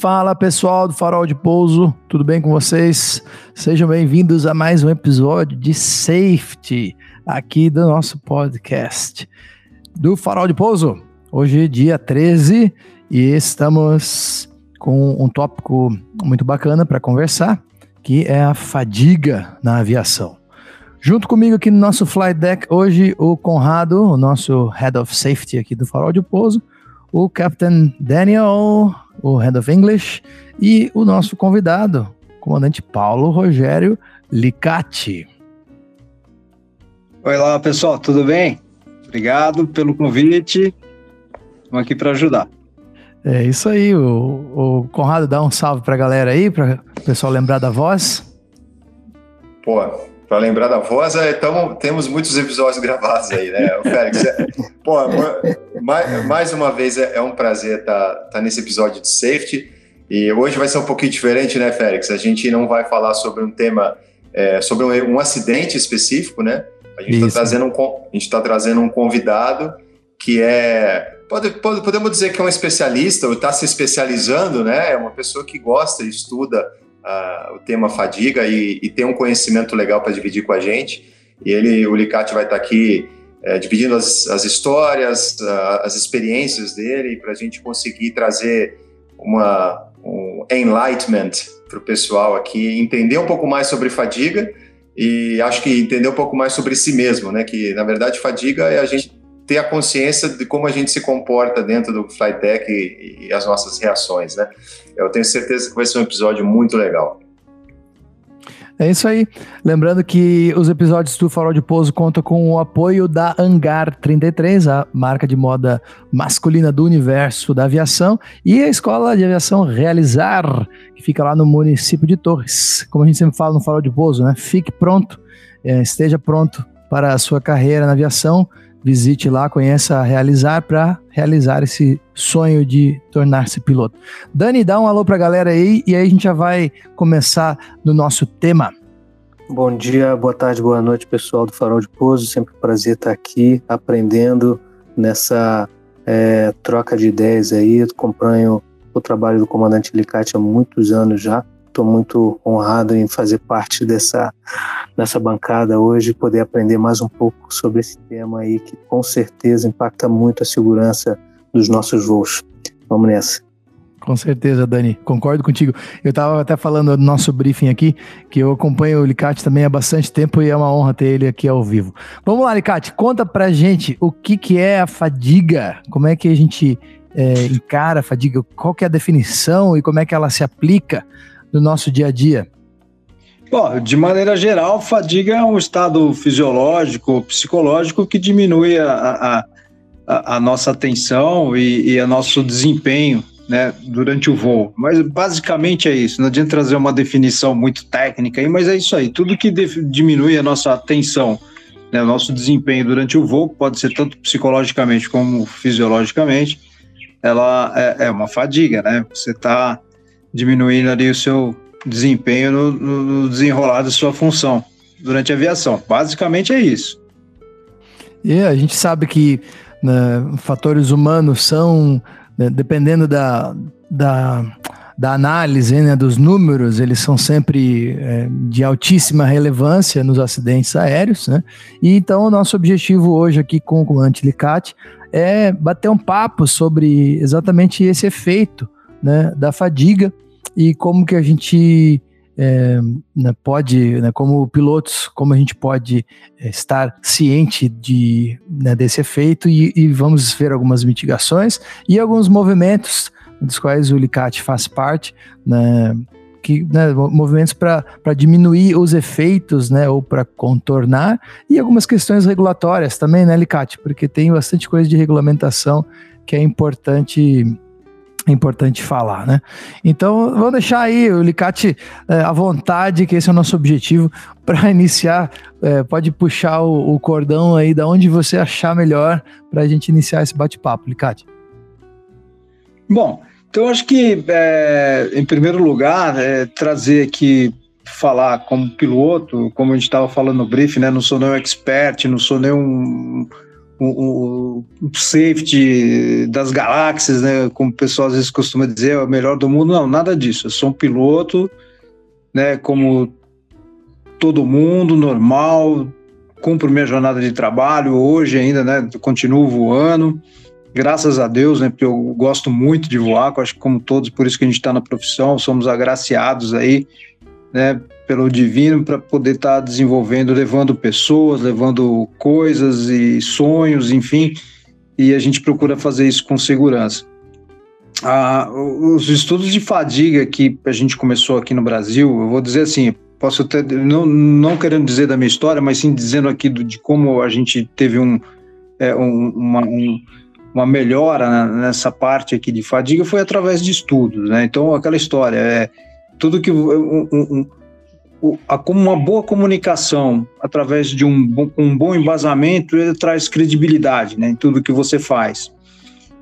Fala pessoal do Farol de Pouso, tudo bem com vocês? Sejam bem-vindos a mais um episódio de Safety aqui do nosso podcast do Farol de Pouso. Hoje, dia 13, e estamos com um tópico muito bacana para conversar, que é a fadiga na aviação. Junto comigo aqui no nosso flight deck hoje o Conrado, o nosso Head of Safety aqui do Farol de Pouso, o Captain Daniel, o Head of English, e o nosso convidado, o comandante Paulo Rogério Licati. Oi lá, pessoal, tudo bem? Obrigado pelo convite. Estamos aqui para ajudar. É isso aí, o, o Conrado dá um salve para a galera aí, para o pessoal lembrar da voz. Pô, para lembrar da voz, é, tamo, temos muitos episódios gravados aí, né? O Félix, é, pô, mais, mais, uma vez é, é um prazer estar tá, tá nesse episódio de safety. E hoje vai ser um pouquinho diferente, né, Félix? A gente não vai falar sobre um tema, é, sobre um, um, acidente específico, né? A gente está trazendo, um, tá trazendo um convidado que é. Pode, pode, podemos dizer que é um especialista, ou está se especializando, né? É uma pessoa que gosta, estuda uh, o tema fadiga e, e um conhecimento legal para dividir com a gente. E ele, o Licati vai estar tá aqui é, dividindo as, as histórias, as experiências dele, para a gente conseguir trazer uma, um enlightenment para o pessoal aqui, entender um pouco mais sobre fadiga e acho que entender um pouco mais sobre si mesmo, né? Que na verdade fadiga é a gente ter a consciência de como a gente se comporta dentro do flight deck e, e as nossas reações, né? Eu tenho certeza que vai ser um episódio muito legal. É isso aí. Lembrando que os episódios do Farol de Pouso contam com o apoio da Hangar 33, a marca de moda masculina do universo da aviação, e a Escola de Aviação Realizar, que fica lá no município de Torres. Como a gente sempre fala no Farol de Pouso, né? Fique pronto, é, esteja pronto para a sua carreira na aviação visite lá, conheça a Realizar para realizar esse sonho de tornar-se piloto. Dani, dá um alô para a galera aí e aí a gente já vai começar no nosso tema. Bom dia, boa tarde, boa noite, pessoal do Farol de Pouso. Sempre um prazer estar aqui aprendendo nessa é, troca de ideias aí. Eu acompanho o trabalho do comandante Licate há muitos anos já estou muito honrado em fazer parte dessa, dessa bancada hoje, poder aprender mais um pouco sobre esse tema aí que com certeza impacta muito a segurança dos nossos voos. Vamos nessa. Com certeza, Dani, concordo contigo. Eu estava até falando do nosso briefing aqui, que eu acompanho o Licate também há bastante tempo e é uma honra ter ele aqui ao vivo. Vamos lá, Licate, conta pra gente o que, que é a fadiga, como é que a gente é, encara a fadiga, qual que é a definição e como é que ela se aplica do nosso dia a dia? Bom, de maneira geral, fadiga é um estado fisiológico, psicológico que diminui a, a, a nossa atenção e, e o nosso desempenho né, durante o voo. Mas basicamente é isso. Não adianta trazer uma definição muito técnica aí, mas é isso aí. Tudo que diminui a nossa atenção, né, o nosso desempenho durante o voo, pode ser tanto psicologicamente como fisiologicamente, ela é, é uma fadiga, né? Você está diminuindo ali o seu desempenho no, no desenrolar da sua função durante a aviação. Basicamente é isso. E a gente sabe que né, fatores humanos são, né, dependendo da, da, da análise né, dos números, eles são sempre é, de altíssima relevância nos acidentes aéreos. Né? E então, o nosso objetivo hoje aqui com o comandante Licate é bater um papo sobre exatamente esse efeito né, da fadiga e como que a gente é, né, pode, né, como pilotos, como a gente pode é, estar ciente de, né, desse efeito e, e, vamos ver algumas mitigações e alguns movimentos dos quais o Licate faz parte, né, que, né, movimentos para diminuir os efeitos, né, ou para contornar, e algumas questões regulatórias também, né, Licate, porque tem bastante coisa de regulamentação que é importante é importante falar, né? Então, vamos deixar aí o Licate é, à vontade, que esse é o nosso objetivo, para iniciar. É, pode puxar o, o, cordão aí da onde você achar melhor para a gente iniciar esse bate-papo, Licate. Bom, então acho que, é, em primeiro lugar, trazer aqui, falar como piloto, como a gente estava falando no briefing, né? Não sou nenhum expert, não sou nenhum o, o, safety das galáxias, né? Como o pessoal às vezes costuma dizer, é o melhor do mundo. Não, nada disso. Eu sou um piloto, né? Como todo mundo, normal, cumpro minha jornada de trabalho hoje ainda, né? Continuo voando, graças a Deus, né? Porque eu gosto muito de voar, acho que como todos, por isso que a gente está na profissão, somos agraciados aí, né? Pelo divino para poder estar tá desenvolvendo, levando pessoas, levando coisas e sonhos, enfim, e a gente procura fazer isso com segurança. Ah, os estudos de fadiga que a gente começou aqui no Brasil, eu vou dizer assim, posso até, não, não querendo dizer da minha história, mas sim dizendo aqui do, de como a gente teve um, é, um, uma, um, uma melhora nessa parte aqui de fadiga foi através de estudos, né? Então, aquela história, é tudo que um, um, como uma boa comunicação através de um, um bom embasamento ele traz credibilidade né, em tudo que você faz.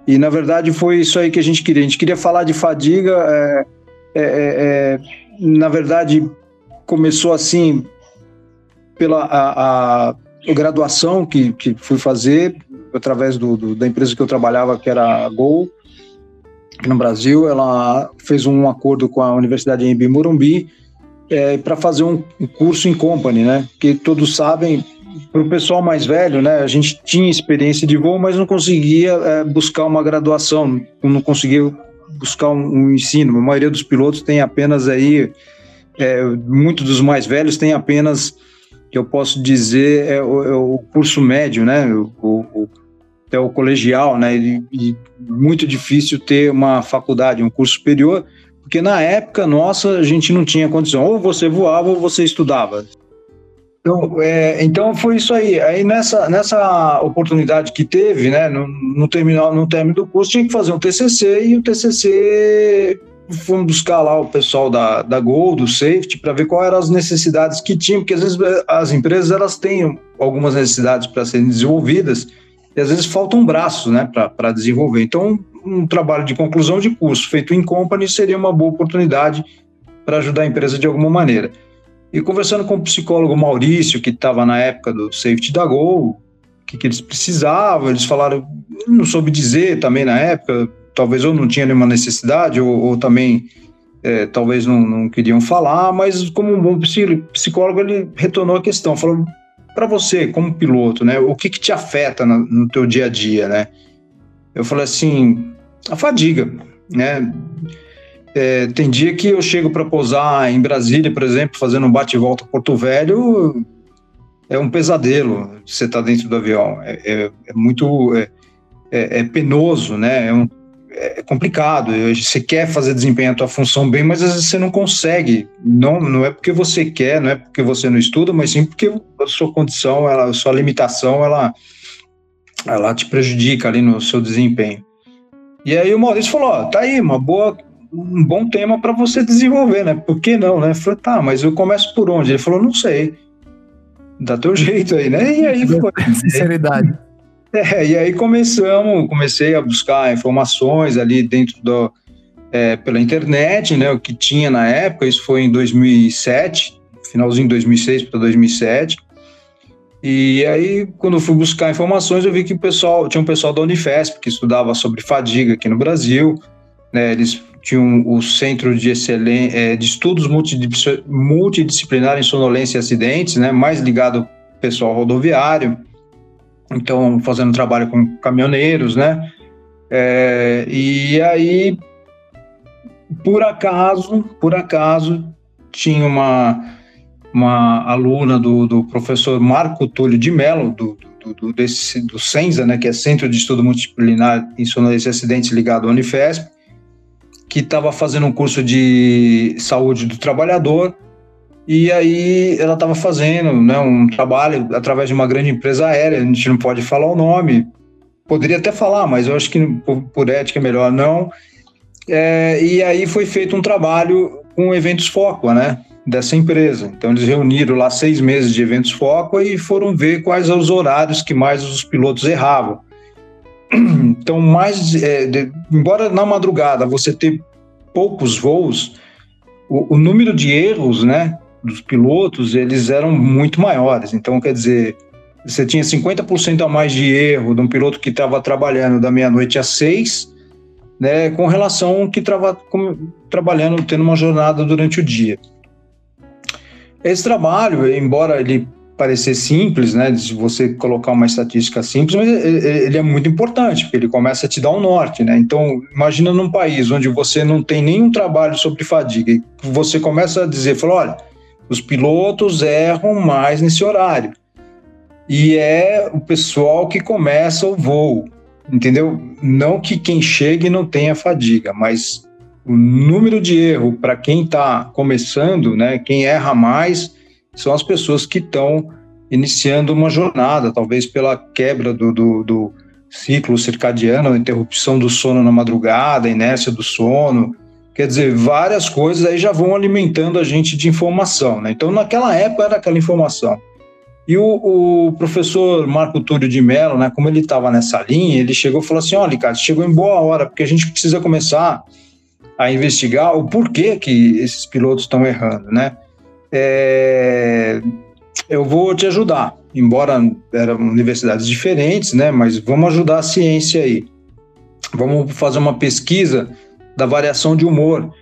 E na verdade foi isso aí que a gente queria. A gente queria falar de fadiga. É, é, é, é na verdade, começou assim pela a, a graduação que, que fui fazer através do, do, da empresa que eu trabalhava, que era a Gol, aqui no Brasil. Ela fez um acordo com a Universidade em Morumbi é, para fazer um, curso em company, né? Que todos sabem, para o pessoal mais velho, né? A gente tinha experiência de voo, mas não conseguia é, buscar uma graduação, não conseguia buscar um, um, ensino. A maioria dos pilotos tem apenas aí, é, muitos dos mais velhos têm apenas, que eu posso dizer, é o, é o curso médio, né? O, o, até o colegial, né? E, e muito difícil ter uma faculdade, um curso superior porque na época nossa a gente não tinha condição, ou você voava ou você estudava. Então, é, então foi isso aí. Aí nessa, nessa oportunidade que teve, né, no, no, terminal, no término do curso, tinha que fazer um TCC e o TCC fomos buscar lá o pessoal da, da Gol, do Safety, para ver quais eram as necessidades que tinham, porque às vezes as empresas elas têm algumas necessidades para serem desenvolvidas e às vezes falta um braço né, para desenvolver. Então, um trabalho de conclusão de curso feito em company seria uma boa oportunidade para ajudar a empresa de alguma maneira. E conversando com o psicólogo Maurício, que estava na época do Safety da Gol, o que, que eles precisavam, eles falaram, não soube dizer também na época, talvez ou não tinha nenhuma necessidade, ou, ou também é, talvez não, não, queriam falar, mas como um bom psicólogo, ele retornou a questão, falou, para você, como piloto, né, o que, que te afeta no, no teu dia a dia, né? Eu falei assim, a fadiga, né? É, tem dia que eu chego para pousar em Brasília, por exemplo, fazendo um bate-volta Porto Velho, é um pesadelo você estar tá dentro do avião. É, é, é muito é, é, é, penoso, né? É, um, é, complicado. Você quer fazer desempenhar a tua função bem, mas às vezes você não consegue. Não, não é porque você quer, não é porque você não estuda, mas sim porque a sua condição, ela, a sua limitação, ela, ela te prejudica ali no seu desempenho. E aí o Maurício falou: ó, tá aí, uma boa, um bom tema para você desenvolver, né? Por que não, né? Eu falei, tá, mas eu começo por onde? Ele falou, não sei. Dá teu jeito aí, né? E aí foi. Sinceridade. É, e aí começamos, comecei a buscar informações ali dentro do. É, pela internet, né? O que tinha na época, isso foi em 2007, finalzinho de 2006 para 2007. E aí, quando eu fui buscar informações, eu vi que o pessoal tinha um pessoal da Unifesp que estudava sobre fadiga aqui no Brasil. Né, eles tinham o Centro de, Excelen é, de Estudos Multidisciplinar em Sonolência e Acidentes, né, mais ligado ao pessoal rodoviário. Então, fazendo trabalho com caminhoneiros, né? É, e aí, por acaso, por acaso, tinha uma uma aluna do, do professor Marco Túlio de Mello, do, do, do, desse, do CENSA, né, que é Centro de Estudo Multidisciplinar em Sonolência e Acidentes ligado à Unifesp, que estava fazendo um curso de saúde do trabalhador, e aí ela estava fazendo né, um trabalho através de uma grande empresa aérea, a gente não pode falar o nome, poderia até falar, mas eu acho que por, por ética é melhor não. É, e aí foi feito um trabalho com eventos foco, né? Dessa empresa. Então, eles reuniram lá seis meses de eventos foco e foram ver quais os horários que mais os pilotos erravam. Então, mais, é, de, embora na madrugada você ter poucos voos, o, o, número de erros, né, dos pilotos, eles eram muito maiores. Então, quer dizer, você tinha 50% a mais de erro de um piloto que estava trabalhando da meia-noite às seis, né, com relação que estava trabalhando, tendo uma jornada durante o dia. Esse trabalho, embora ele parecer simples, né, de você colocar uma estatística simples, mas ele é muito importante, porque ele começa a te dar um norte, né? Então, imagina num país onde você não tem nenhum trabalho sobre fadiga, e você começa a dizer, fala, olha, os pilotos erram mais nesse horário. E é o pessoal que começa o voo, entendeu? Não que quem chegue não tenha fadiga, mas o número de erro para quem está começando, né, quem erra mais, são as pessoas que estão iniciando uma jornada, talvez pela quebra do, do, do ciclo circadiano, interrupção do sono na madrugada, inércia do sono, quer dizer, várias coisas aí já vão alimentando a gente de informação, né? Então, naquela época era aquela informação. E o, o professor Marco Túlio de Mello, né, como ele estava nessa linha, ele chegou e falou assim: olha, Ricardo, chegou em boa hora, porque a gente precisa começar a investigar o porquê que esses pilotos estão errando, né? É, eu vou te ajudar, embora eram universidades diferentes, né? Mas vamos ajudar a ciência aí. Vamos fazer uma pesquisa da variação de humor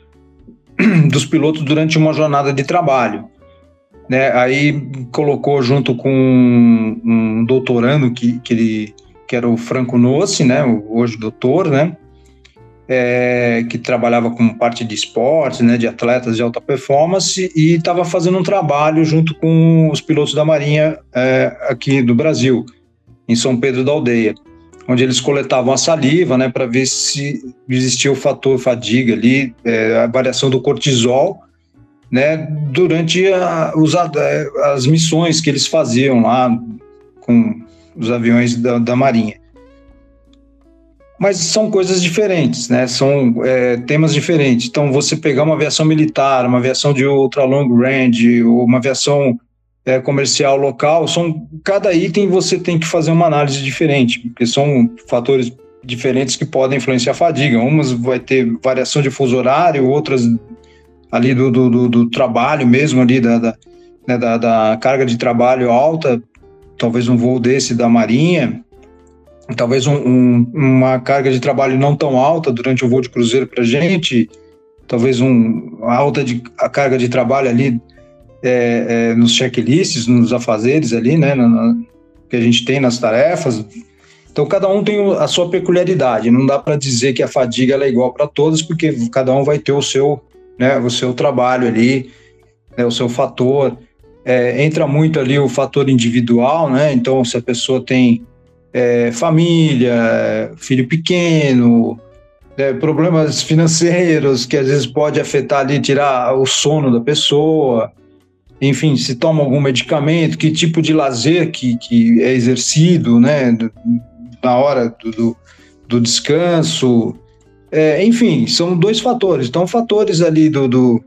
dos pilotos durante uma jornada de trabalho. Né? Aí colocou junto com um, um doutorando que, que, ele, que era o Franco Nossi, né? hoje doutor, né? É, que trabalhava com parte de esportes, né, de atletas de alta performance, e estava fazendo um trabalho junto com os pilotos da Marinha é, aqui do Brasil, em São Pedro da Aldeia, onde eles coletavam a saliva né, para ver se existia o fator fadiga ali, é, a variação do cortisol, né, durante a, os, as missões que eles faziam lá com os aviões da, da Marinha mas são coisas diferentes, né? São é, temas diferentes. Então, você pegar uma aviação militar, uma aviação de ultra long range, ou uma aviação é, comercial local, são cada item você tem que fazer uma análise diferente, porque são fatores diferentes que podem influenciar a fadiga. Umas vai ter variação de fuso horário, outras ali do, do, do, do trabalho mesmo ali da, da, né, da, da carga de trabalho alta, talvez um voo desse da marinha, talvez um, um, uma carga de trabalho não tão alta durante o voo de cruzeiro para a gente, talvez um, uma alta de, a carga de trabalho ali é, é, nos checklists, nos afazeres ali, né, na, na, que a gente tem nas tarefas. Então, cada um tem a sua peculiaridade. Não dá para dizer que a fadiga é igual para todos, porque cada um vai ter o seu, né, o seu trabalho ali, né, o seu fator. É, entra muito ali o fator individual, né? Então, se a pessoa tem é, família, filho pequeno, é, problemas financeiros que às vezes pode afetar ali, tirar o sono da pessoa, enfim, se toma algum medicamento, que tipo de lazer que, que é exercido, né, na hora do, do, do descanso, é, enfim, são dois fatores. Então, fatores ali do, do,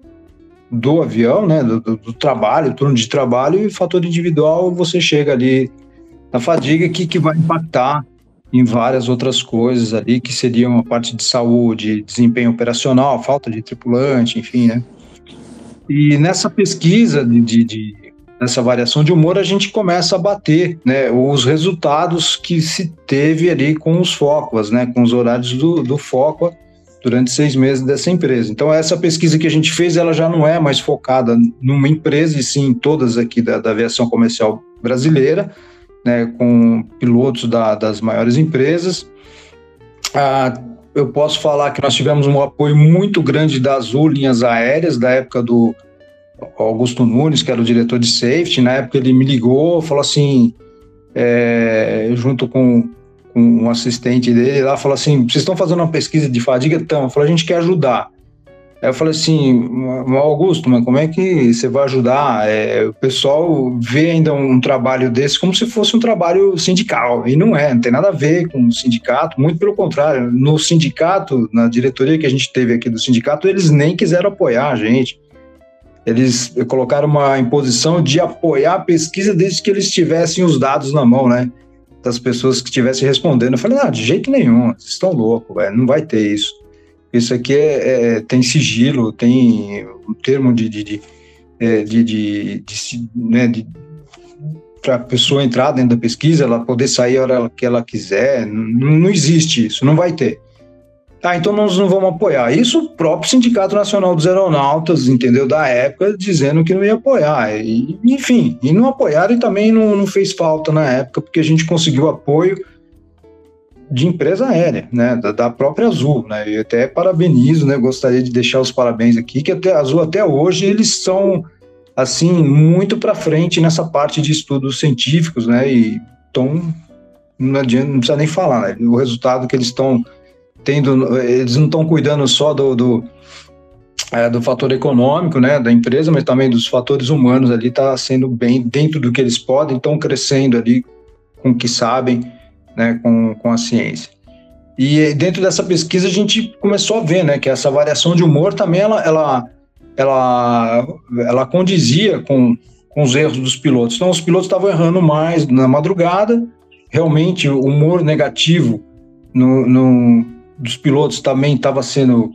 do avião, né, do, do, trabalho, turno de trabalho, e fator individual, você chega ali da fadiga que, que vai impactar em várias outras coisas ali, que seriam a parte de saúde, desempenho operacional, falta de tripulante, enfim, né? E nessa pesquisa de, de, de nessa variação de humor, a gente começa a bater né, os resultados que se teve ali com os focos, né, com os horários do, do foco durante seis meses dessa empresa. Então, essa pesquisa que a gente fez, ela já não é mais focada numa empresa, e sim em todas aqui da, da aviação comercial brasileira, né, com pilotos da, das maiores empresas. Ah, eu posso falar que nós tivemos um apoio muito grande da Azul Linhas Aéreas, da época do Augusto Nunes, que era o diretor de safety. Na época ele me ligou, falou assim, é, junto com, com um assistente dele lá, falou assim: vocês estão fazendo uma pesquisa de fadiga? Então, falei, a gente quer ajudar. Aí eu falei assim, Augusto, mas como é que você vai ajudar? É, o pessoal vê ainda um trabalho desse como se fosse um trabalho sindical, e não é, não tem nada a ver com o sindicato, muito pelo contrário. No sindicato, na diretoria que a gente teve aqui do sindicato, eles nem quiseram apoiar a gente. Eles colocaram uma imposição de apoiar a pesquisa desde que eles tivessem os dados na mão, né? Das pessoas que estivessem respondendo. Eu falei, não, de jeito nenhum, vocês estão loucos, não vai ter isso. Isso aqui é, é, tem sigilo, tem um termo de, de, de, é, de, de, de, né, de para a pessoa entrar dentro da pesquisa, ela poder sair a hora que ela quiser. Não, não existe isso, não vai ter. Tá, então nós não vamos apoiar. Isso o próprio Sindicato Nacional dos Aeronautas, entendeu, da época, dizendo que não ia apoiar. E, enfim, e não apoiaram e também não, não fez falta na época, porque a gente conseguiu apoio de empresa aérea, né, da, da, própria Azul, né, e até parabenizo, né, gostaria de deixar os parabéns aqui, que até Azul até hoje eles são, assim, muito para frente nessa parte de estudos científicos, né, e estão, não adianta, não precisa nem falar, né, o resultado que eles estão tendo, eles não estão cuidando só do, do, é, do fator econômico, né, da empresa, mas também dos fatores humanos ali, está sendo bem dentro do que eles podem, estão crescendo ali com o que sabem, né, com, com a ciência. E dentro dessa pesquisa a gente começou a ver, né, que essa variação de humor também ela, ela, ela, ela condizia com, com os erros dos pilotos. Então os pilotos estavam errando mais na madrugada, realmente o humor negativo no, no dos pilotos também estava sendo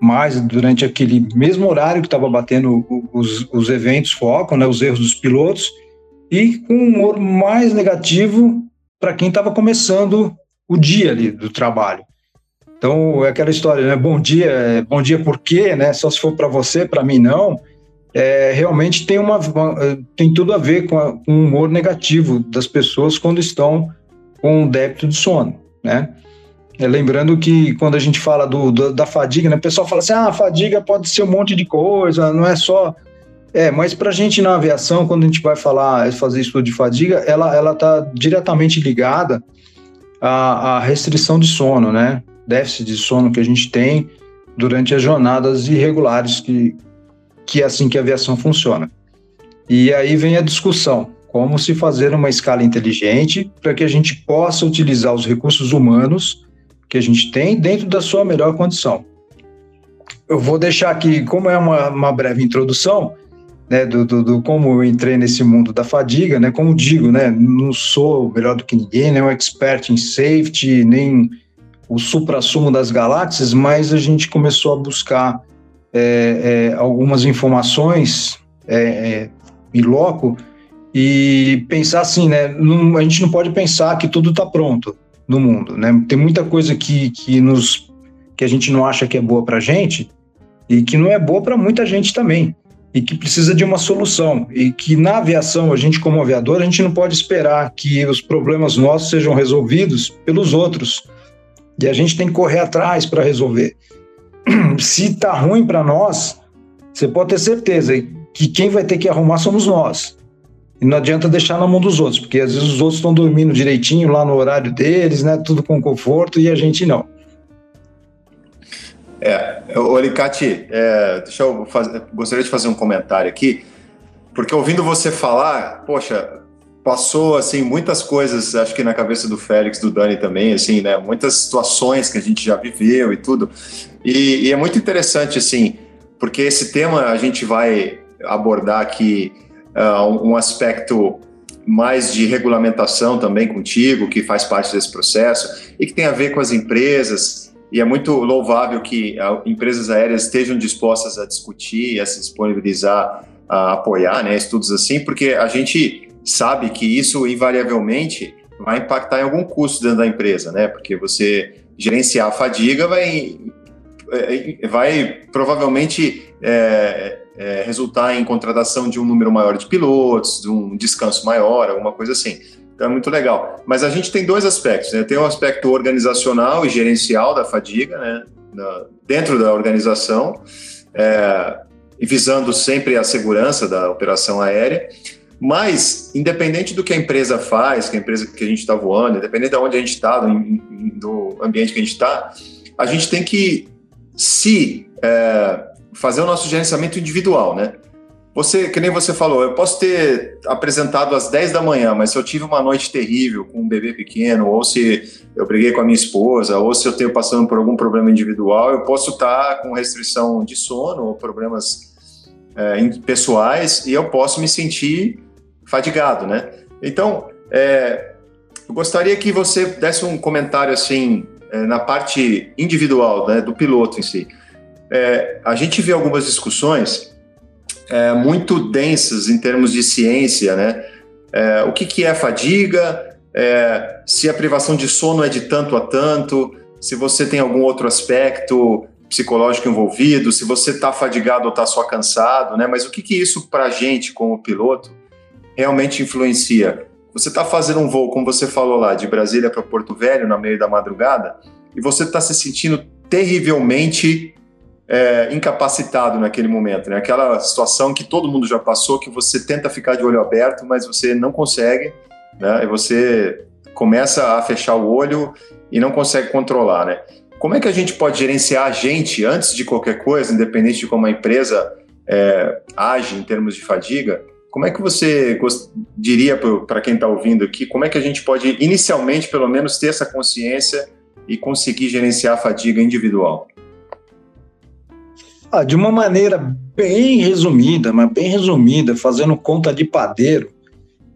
mais durante aquele mesmo horário que estava batendo os, os eventos foco, né, os erros dos pilotos, e com um humor mais negativo para quem estava começando o dia ali do trabalho. Então, é aquela história, né? Bom dia, é, bom dia por quê, né? Só se for para você, para mim não. É, realmente tem, uma, tem tudo a ver com, a, com o humor negativo das pessoas quando estão com débito de sono, né? É, lembrando que quando a gente fala do, do, da fadiga, né, o pessoal fala assim: ah, a fadiga pode ser um monte de coisa, não é só é, mas para a gente na aviação, quando a gente vai falar, fazer estudo de fadiga, ela ela está diretamente ligada à, à, restrição de sono, né? Déficit de sono que a gente tem durante as jornadas irregulares, que, que é assim que a aviação funciona. E aí vem a discussão: como se fazer uma escala inteligente para que a gente possa utilizar os recursos humanos que a gente tem dentro da sua melhor condição. Eu vou deixar aqui, como é uma, uma breve introdução, né, do, do, do, como eu entrei nesse mundo da fadiga, né, como digo, né, não sou melhor do que ninguém, nem um expert em safety, nem o supra-sumo das galáxias, mas a gente começou a buscar é, é, algumas informações é, é em loco e pensar assim, né, não, a gente não pode pensar que tudo está pronto no mundo, né, tem muita coisa que, que, nos, que a gente não acha que é boa para gente e que não é boa para muita gente também e que precisa de uma solução e que na aviação a gente como aviador a gente não pode esperar que os problemas nossos sejam resolvidos pelos outros e a gente tem que correr atrás para resolver. Se tá ruim para nós, você pode ter certeza que quem vai ter que arrumar somos nós. E não adianta deixar na mão dos outros, porque às vezes os outros estão dormindo direitinho lá no horário deles, né, tudo com conforto e a gente não. É, o Alicate, é, deixa eu fazer, gostaria de fazer um comentário aqui, porque ouvindo você falar, poxa, passou assim muitas coisas, acho que na cabeça do Félix, do Dani também, assim, né, muitas situações que a gente já viveu e tudo, e, e é muito interessante assim, porque esse tema a gente vai abordar aqui uh, um aspecto mais de regulamentação também contigo, que faz parte desse processo e que tem a ver com as empresas e é muito louvável que ah, empresas aéreas estejam dispostas a discutir, a se disponibilizar, a apoiar né, estudos assim, porque a gente sabe que isso invariavelmente vai impactar em algum custo dentro da empresa, né? Porque você gerenciar a fadiga vai, é, vai provavelmente é, é, resultar em contratação de um número maior de pilotos, de um descanso maior, alguma coisa assim. Então é muito legal. Mas a gente tem dois aspectos, né? Tem o um aspecto organizacional e gerencial da fadiga, né? Na, dentro da organização, é, visando sempre a segurança da operação aérea. Mas, independente do que a empresa faz, que a empresa que a gente está voando, independente de onde a gente está, do, do, ambiente que a gente está, a gente tem que se é, fazer o nosso gerenciamento individual, né? Você, que nem você falou, eu posso ter apresentado às 10 da manhã, mas se eu tive uma noite terrível com um bebê pequeno, ou se eu briguei com a minha esposa, ou se eu tenho passando por algum problema individual, eu posso estar com restrição de sono ou problemas é, pessoais e eu posso me sentir fadigado, né? Então, é, eu gostaria que você desse um comentário assim é, na parte individual, né, do piloto em si. A gente vê algumas discussões é, muito densas em termos de ciência, né? é, o que, que é fadiga, é, se a privação de sono é de tanto a tanto, se você tem algum outro aspecto psicológico envolvido, se você está fadigado ou está só cansado, né? Mas o que, que isso para a gente, como piloto, realmente influencia? Você está fazendo um voo, como você falou lá, de Brasília para Porto Velho, no meio da madrugada, e você está se sentindo terrivelmente é, incapacitado naquele momento, né? Aquela situação que todo mundo já passou, que você tenta ficar de olho aberto, mas você não consegue, né? E você começa a fechar o olho e não consegue controlar, né? Como é que a gente pode gerenciar a gente antes de qualquer coisa, independente de como a empresa é, age em termos de fadiga? Como é que você diria para quem está ouvindo aqui, como é que a gente pode, inicialmente, pelo menos, ter essa consciência e conseguir gerenciar a fadiga individual? Ah, de uma maneira bem resumida, mas bem resumida, fazendo conta de padeiro,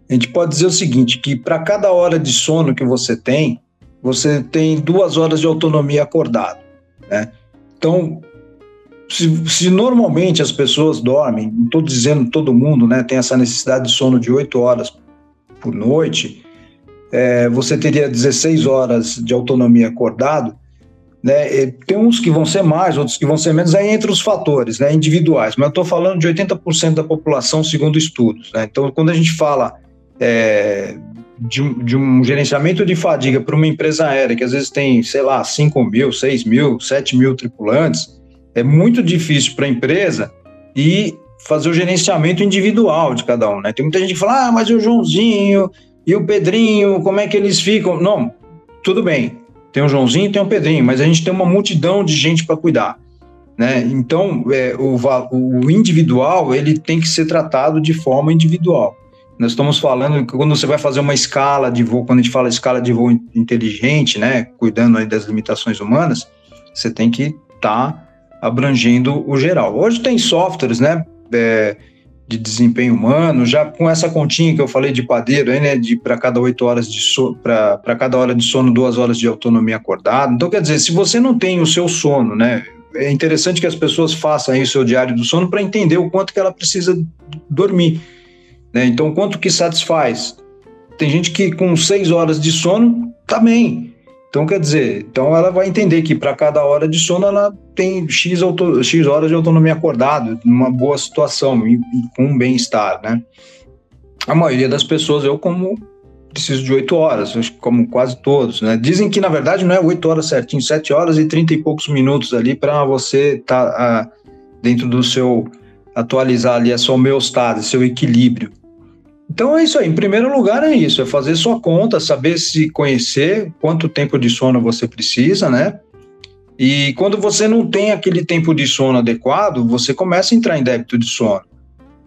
a gente pode dizer o seguinte: que para cada hora de sono que você tem, você tem duas horas de autonomia acordado. Né? Então, se, se, normalmente as pessoas dormem, não estou dizendo todo mundo né, tem essa necessidade de sono de 8 horas por noite, é, você teria 16 horas de autonomia acordado. Né, tem uns que vão ser mais, outros que vão ser menos, aí entre os fatores né, individuais, mas eu estou falando de 80% da população, segundo estudos. Né? Então, quando a gente fala é, de, de, um gerenciamento de fadiga para uma empresa aérea, que às vezes tem, sei lá, 5 mil, 6 mil, 7 mil tripulantes, é muito difícil para a empresa e fazer o gerenciamento individual de cada um. Né? Tem muita gente que fala, ah, mas o Joãozinho e o Pedrinho, como é que eles ficam? Não, tudo bem, tem o Joãozinho e tem o Pedrinho, mas a gente tem uma multidão de gente para cuidar. Né? Então, é, o, o individual ele tem que ser tratado de forma individual. Nós estamos falando que quando você vai fazer uma escala de voo, quando a gente fala escala de voo inteligente, né, cuidando aí das limitações humanas, você tem que estar tá abrangendo o geral. Hoje tem softwares, né, é, de desempenho humano, já com essa continha que eu falei de padeiro, aí, né, de para cada oito horas de sono, para cada hora de sono, duas horas de autonomia acordada. Então, quer dizer, se você não tem o seu sono, né, é interessante que as pessoas façam aí o seu diário do sono para entender o quanto que ela precisa dormir né? Então, quanto que satisfaz? Tem gente que com seis horas de sono tá bem. Então, quer dizer, então ela vai entender que para cada hora de sono ela tem X, auto, X horas de autonomia acordado, numa boa situação e, e com bem-estar, né? A maioria das pessoas, eu como preciso de oito horas, como quase todos, né? Dizem que na verdade não é oito horas certinho, sete horas e trinta e poucos minutos ali para você estar tá, ah, dentro do seu atualizar ali a sua homeostase, seu equilíbrio. Então é isso aí. Em primeiro lugar é isso, é fazer sua conta, saber se conhecer, quanto tempo de sono você precisa, né? E quando você não tem aquele tempo de sono adequado, você começa a entrar em débito de sono.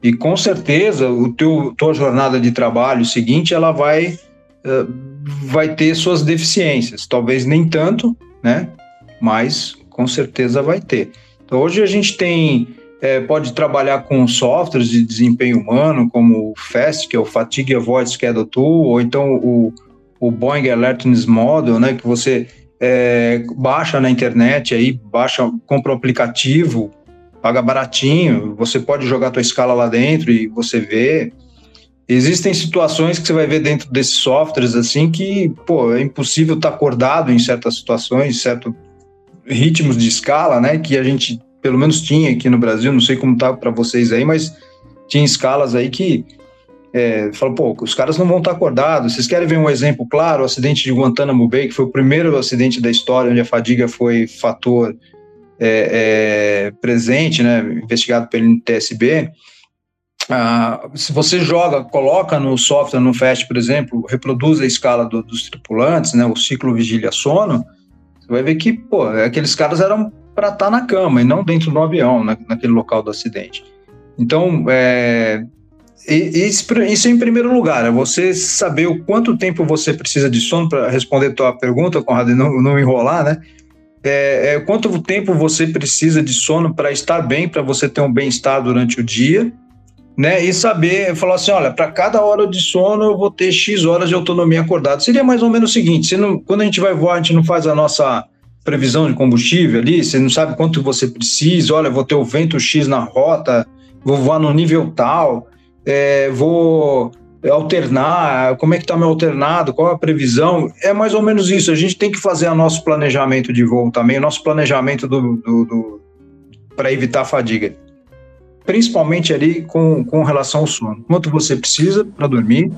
E com certeza o teu tua jornada de trabalho seguinte, ela vai uh, vai ter suas deficiências, talvez nem tanto, né? Mas com certeza vai ter. Então hoje a gente tem é, pode trabalhar com softwares de desempenho humano, como o FAST, que é o Fatigue Avoid Schedule Tool, ou então o, o Boeing Alertness Model, né, que você é, baixa na internet, aí baixa, compra o um aplicativo, paga baratinho, você pode jogar a tua escala lá dentro e você vê. Existem situações que você vai ver dentro desses softwares assim que, pô, é impossível estar tá acordado em certas situações, certos ritmos de escala, né, que a gente pelo menos tinha aqui no Brasil, não sei como tá para vocês aí, mas tinha escalas aí que é, falou, pô, os caras não vão estar acordados. Vocês querem ver um exemplo claro? O acidente de Guantanamo Bay, que foi o primeiro acidente da história onde a fadiga foi fator é, é, presente, né, investigado pelo NTSB. Ah, se você joga, coloca no software, no FAST, por exemplo, reproduz a escala do, dos tripulantes, né, o ciclo vigília-sono, vai ver que, pô, aqueles caras eram para estar tá na cama e não dentro do avião, na, naquele local do acidente. Então, é, isso, isso em primeiro lugar, é você saber o quanto tempo você precisa de sono para responder tua pergunta, Conrado, e não, não enrolar, né? É, é, quanto tempo você precisa de sono para estar bem, para você ter um bem-estar durante o dia, né? E saber, falar assim, olha, para cada hora de sono eu vou ter X horas de autonomia acordada. Seria mais ou menos o seguinte, não, quando a gente vai voar, a gente não faz a nossa previsão de combustível ali, você não sabe quanto você precisa, olha, vou ter o vento X na rota, vou voar no nível tal, é, vou alternar, como é que está meu alternado, qual a previsão, é mais ou menos isso. A gente tem que fazer o nosso planejamento de voo também, o nosso planejamento do, do, do para evitar a fadiga. Principalmente ali com, com relação ao sono. Quanto você precisa para dormir,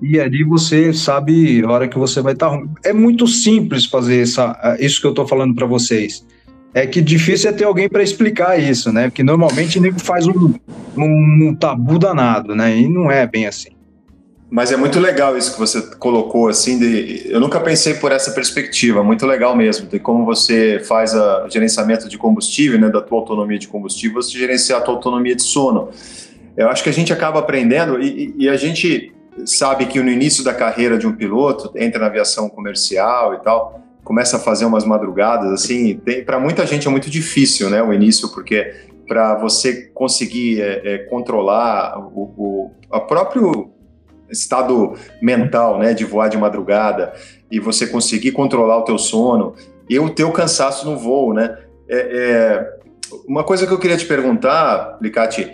e ali você sabe a hora que você vai estar. Tá... É muito simples fazer essa, isso que eu estou falando para vocês. É que difícil é ter alguém para explicar isso, né? Porque normalmente nego faz um, um, um tabu danado, né? E não é bem assim. Mas é muito legal isso que você colocou, assim, de, eu nunca pensei por essa perspectiva, muito legal mesmo, de como você faz o gerenciamento de combustível, né, da tua autonomia de combustível, você gerenciar a tua autonomia de sono. Eu acho que a gente acaba aprendendo e, e a gente sabe que no início da carreira de um piloto, entra na aviação comercial e tal, começa a fazer umas madrugadas, assim, para muita gente é muito difícil, né, o início, porque para você conseguir é, é, controlar o, o a próprio estado mental, né, de voar de madrugada e você conseguir controlar o teu sono e o teu cansaço no voo, né? É, é uma coisa que eu queria te perguntar, Licati,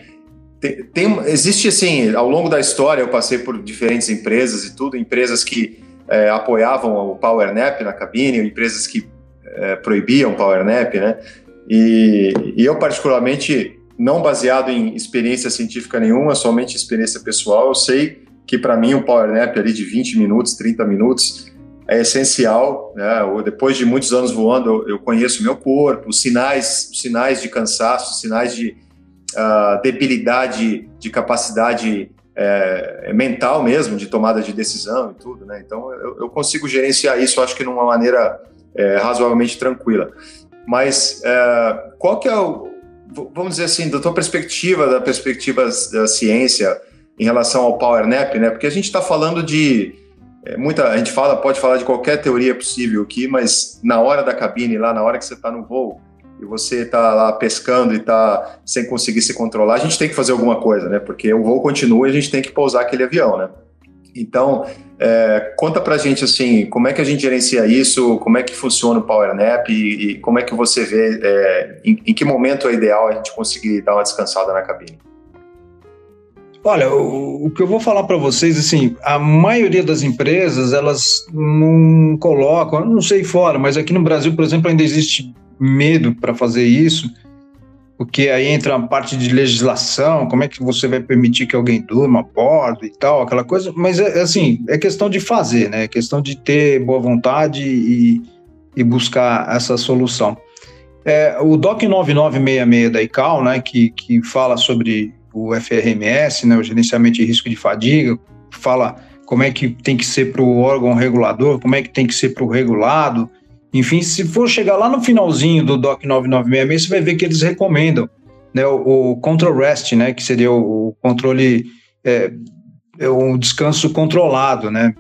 tem, tem, existe assim, ao longo da história eu passei por diferentes empresas e tudo, empresas que é, apoiavam o power nap na cabine, empresas que é, proibiam power nap, né? E, e eu particularmente não baseado em experiência científica nenhuma, somente experiência pessoal, eu sei que para mim um power nap ali de 20 minutos, 30 minutos é essencial. Né? Depois de muitos anos voando, eu conheço meu corpo, os sinais, os sinais de cansaço, sinais de uh, debilidade de capacidade é, mental mesmo, de tomada de decisão e tudo. Né? Então eu, eu consigo gerenciar isso, acho que de uma maneira é, razoavelmente tranquila. Mas é, qual que é o, vamos dizer assim, da tua perspectiva, da perspectiva da ciência, em relação ao power nap, né? Porque a gente está falando de é, muita, a gente fala, pode falar de qualquer teoria possível aqui, mas na hora da cabine, lá na hora que você está no voo e você está lá pescando e está sem conseguir se controlar, a gente tem que fazer alguma coisa, né? Porque o voo continua e a gente tem que pousar aquele avião, né? Então, é, conta pra gente assim, como é que a gente gerencia isso, como é que funciona o Power Nap e, e como é que você vê, é, em, em que momento é ideal a gente conseguir dar uma descansada na cabine? Olha, o, o, que eu vou falar para vocês, assim, a maioria das empresas, elas não colocam, não sei fora, mas aqui no Brasil, por exemplo, ainda existe medo para fazer isso, porque aí entra a parte de legislação, como é que você vai permitir que alguém durma a bordo e tal, aquela coisa, mas é assim, é questão de fazer, né? É questão de ter boa vontade e, e buscar essa solução. É, o DOC 9966 da ICAO, né, que, que fala sobre o FRMS, né, o gerenciamento de risco de fadiga, fala como é que tem que ser para o órgão regulador, como é que tem que ser para o regulado. Enfim, se for chegar lá no finalzinho do DOC 9966, você vai ver que eles recomendam né, o, o control rest, né, que seria o, o controle, é, é um descanso controlado, né?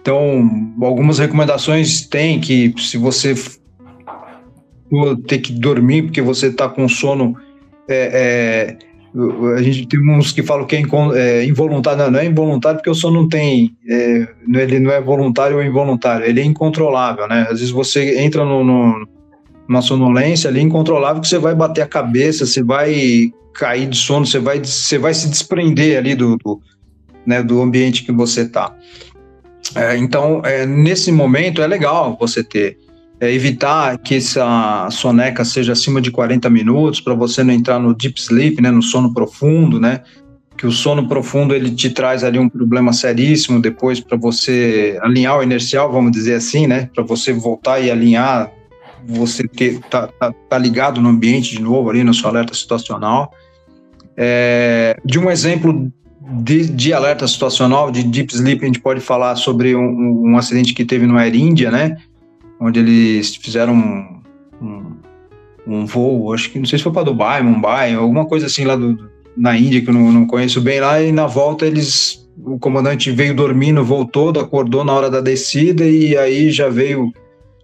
Então, algumas recomendações tem que se você ter que dormir porque você está com sono é, é a gente tem uns que falam que é, é involuntário, não, não, é involuntário porque o sono não tem, é, ele não é voluntário ou involuntário, ele é incontrolável, né? Às vezes você entra no, no, numa sonolência ali incontrolável que você vai bater a cabeça, você vai cair de sono, você vai, você vai se desprender ali do, do, né, do ambiente que você está. É, então, é, nesse momento é legal você ter é, evitar que essa soneca seja acima de 40 minutos, para você não entrar no deep sleep, né, no sono profundo, né? Que o sono profundo ele te traz ali um problema seríssimo depois para você alinhar o inercial, vamos dizer assim, né? Para você voltar e alinhar, você ter, tá, tá, tá, ligado no ambiente de novo ali no seu alerta situacional. É, de um exemplo de, de, alerta situacional, de deep sleep, a gente pode falar sobre um, um acidente que teve no Air India, né? Onde eles fizeram um, um, um, voo, acho que não sei se foi para Dubai, Mumbai, alguma coisa assim lá do, na Índia que eu não, não conheço bem lá, e na volta eles, o comandante veio dormindo, voltou, acordou na hora da descida e aí já veio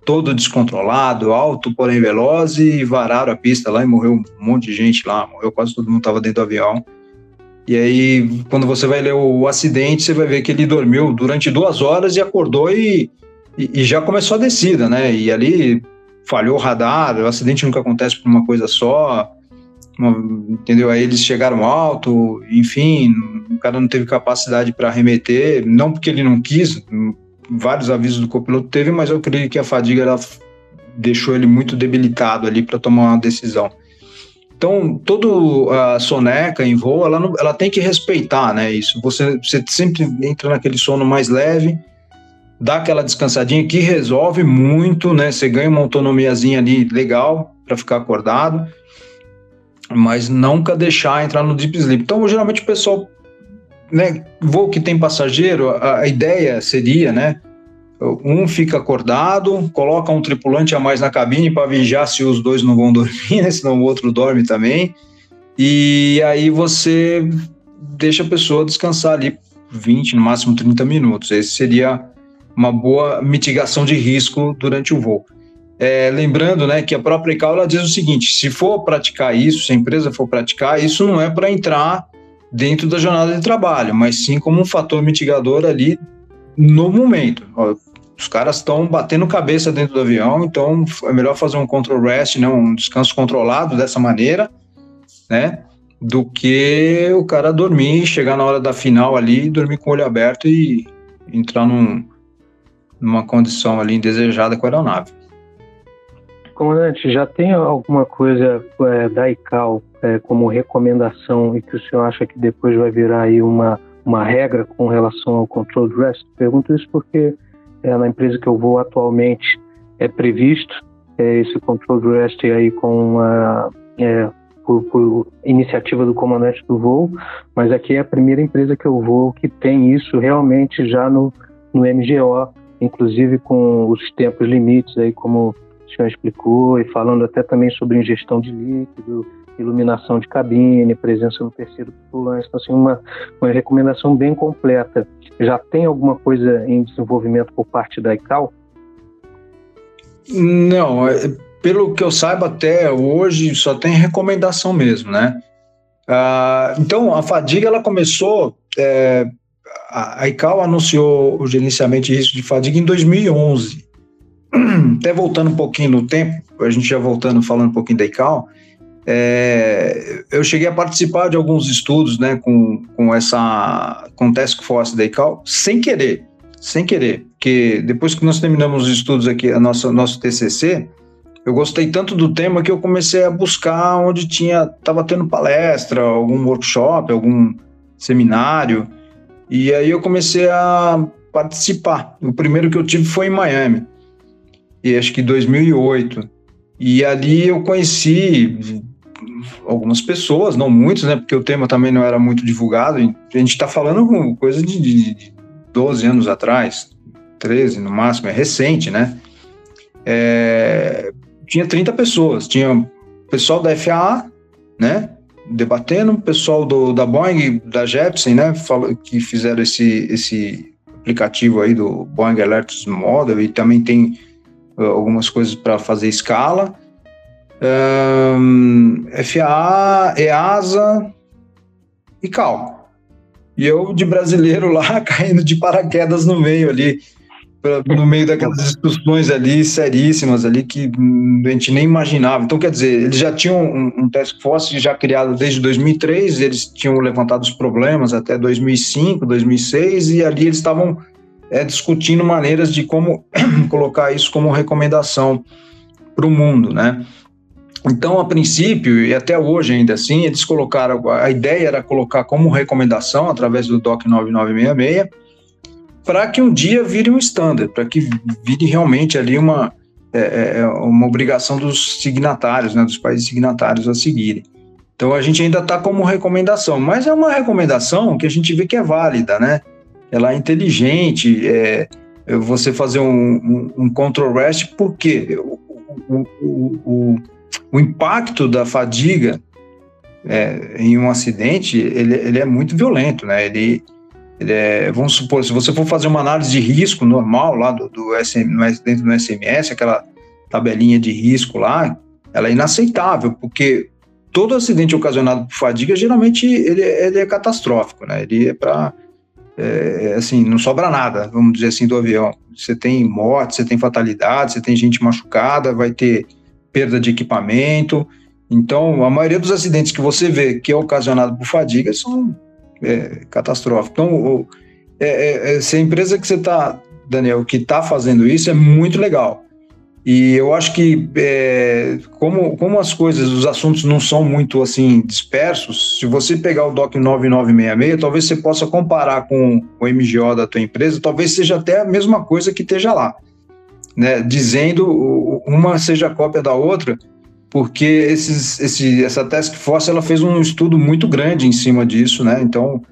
todo descontrolado, alto, porém veloz, e vararam a pista lá e morreu um monte de gente lá, morreu quase todo mundo estava dentro do avião. E aí, quando você vai ler o, o acidente, você vai ver que ele dormiu durante duas horas e acordou e e, e, já começou a descida, né? E ali falhou o radar, o acidente nunca acontece por uma coisa só. entendeu? Aí eles chegaram alto, enfim, o cara não teve capacidade para arremeter, não porque ele não quis, vários avisos do copiloto teve, mas eu creio que a fadiga ela deixou ele muito debilitado ali para tomar uma decisão. Então, toda a soneca em voo, ela, não, ela tem que respeitar, né, isso. Você, você sempre entra naquele sono mais leve, dá aquela descansadinha que resolve muito, né, você ganha uma autonomiazinha ali legal para ficar acordado, mas nunca deixar entrar no deep sleep. Então, geralmente o pessoal, né, voo que tem passageiro, a, a ideia seria, né, um fica acordado, coloca um tripulante a mais na cabine para vigiar se os dois não vão dormir, né, senão o outro dorme também. E aí você deixa a pessoa descansar ali 20, no máximo 30 minutos. Esse seria uma boa mitigação de risco durante o voo. É, lembrando né, que a própria ICAO ela diz o seguinte: se for praticar isso, se a empresa for praticar, isso não é para entrar dentro da jornada de trabalho, mas sim como um fator mitigador ali no momento. Os caras estão batendo cabeça dentro do avião, então é melhor fazer um control rest, né, um descanso controlado dessa maneira, né, do que o cara dormir, chegar na hora da final ali, dormir com o olho aberto e entrar num, numa condição ali indesejada com a aeronave. Comandante, já tem alguma coisa é, da ICAO é, como recomendação e que o senhor acha que depois vai virar aí uma, uma regra com relação ao control rest? Pergunto isso porque é, na empresa que eu vou atualmente é previsto é, esse control rest aí com a, é, por, por, iniciativa do comandante do voo, mas aqui é a primeira empresa que eu vou que tem isso realmente já no, no MGO, inclusive com os tempos limites aí, como o senhor explicou, e falando até também sobre ingestão de líquido, iluminação de cabine, presença no terceiro tripulante, então assim, uma, uma recomendação bem completa. Já tem alguma coisa em desenvolvimento por parte da ICAO? Não, é, pelo que eu saiba até hoje só tem recomendação mesmo, né? Ah, então a fadiga ela começou, é, a ICAO anunciou o gerenciamento de risco de fadiga em 2011. Até voltando um pouquinho no tempo, a gente já voltando falando um pouquinho da ICAO, é, eu cheguei a participar de alguns estudos né, com, com essa com Task Force da ICAO, sem querer, sem querer, porque depois que nós terminamos os estudos aqui, a nossa, nosso TCC, eu gostei tanto do tema que eu comecei a buscar onde tinha, estava tendo palestra, algum workshop, algum seminário, e aí eu comecei a participar. O primeiro que eu tive foi em Miami, e acho que 2008. E ali eu conheci algumas pessoas, não muitos, né? Porque o tema também não era muito divulgado. A gente está falando coisa de, de 12 anos atrás, 13 no máximo, é recente, né? É, tinha 30 pessoas, tinha pessoal da FAA, né? Debatendo, pessoal do, da Boeing, da Jepsen, né? Que fizeram esse, esse aplicativo aí do Boeing Alert Model e também tem uh, algumas coisas para fazer escala um, FAA, EASA e CAL. E eu, de brasileiro lá, caindo de paraquedas no meio ali, no meio daquelas discussões ali seríssimas ali que a gente nem imaginava. Então, quer dizer, eles já tinham um, um task force já criado desde 2003, eles tinham levantado os problemas até 2005, 2006, e ali eles estavam é, discutindo maneiras de como colocar isso como recomendação para o mundo, né? Então, a princípio, e até hoje ainda assim, eles colocaram, a ideia era colocar como recomendação, através do DOC 9966, para que um dia vire um standard, para que vire realmente ali uma, é, é, é, uma obrigação dos signatários, né, dos países signatários a seguirem. Então, a gente ainda está como recomendação, mas é uma recomendação que a gente vê que é válida, né? Ela é inteligente, é, é você fazer um, um, um control rest, porque o, o, o, o impacto da fadiga é, em um acidente, ele, ele, é muito violento, né? Ele é, vamos supor, se você for fazer uma análise de risco normal lá do, do SM, dentro do SMS, aquela tabelinha de risco lá, ela é inaceitável, porque todo acidente ocasionado por fadiga, geralmente ele, ele é catastrófico, né? Ele é para é, assim, não sobra nada, vamos dizer assim, do avião. Você tem morte, você tem fatalidade, você tem gente machucada, vai ter perda de equipamento Então, a maioria dos acidentes que você vê que é ocasionado por fadiga são é, catastróficos. Então, o, é, é, se a empresa que você está, Daniel, que está fazendo isso é muito legal. E eu acho que é, como, como as coisas, os assuntos não são muito assim dispersos, se você pegar o DOC 9966, talvez você possa comparar com o MGO da tua empresa, talvez seja até a mesma coisa que esteja lá, né? Dizendo uma seja cópia da outra, porque esses, esse, essa task force ela fez um estudo muito grande em cima disso, né? Então,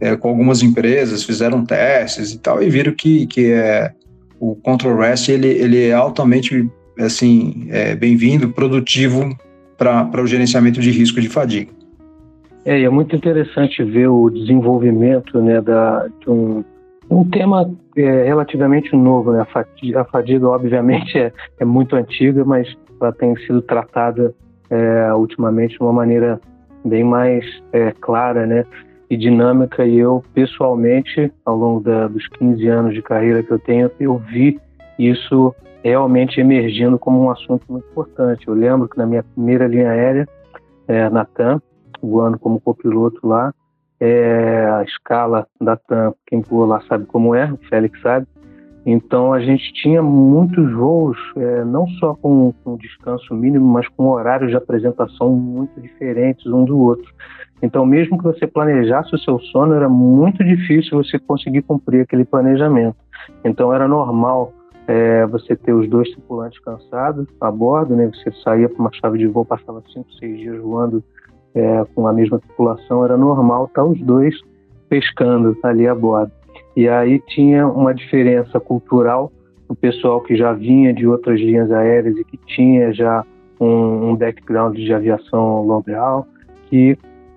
é, com algumas empresas fizeram testes e tal e viram que, que é o Control REST ele, ele é altamente assim é, bem-vindo, produtivo para o gerenciamento de risco de fadiga. É, e é muito interessante ver o desenvolvimento né, da, de um, um tema é, relativamente novo. Né? A, fadiga, a fadiga, obviamente, é, é muito antiga, mas ela tem sido tratada é, ultimamente de uma maneira bem mais é, clara, né? e dinâmica e eu pessoalmente ao longo da, dos 15 anos de carreira que eu tenho eu vi isso realmente emergindo como um assunto muito importante eu lembro que na minha primeira linha aérea é, na TAM voando como copiloto lá é, a escala da TAM quem voa lá sabe como é o Félix sabe então a gente tinha muitos voos, é, não só com, com descanso mínimo, mas com horários de apresentação muito diferentes um do outro. Então, mesmo que você planejasse o seu sono, era muito difícil você conseguir cumprir aquele planejamento. Então, era normal é, você ter os dois tripulantes cansados a bordo, né? Você saía para uma chave de voo, passava cinco, seis dias voando é, com a mesma tripulação, era normal estar os dois pescando ali a bordo. E aí tinha uma diferença cultural, o pessoal que já vinha de outras linhas aéreas e que tinha já um, um background de aviação long haul, que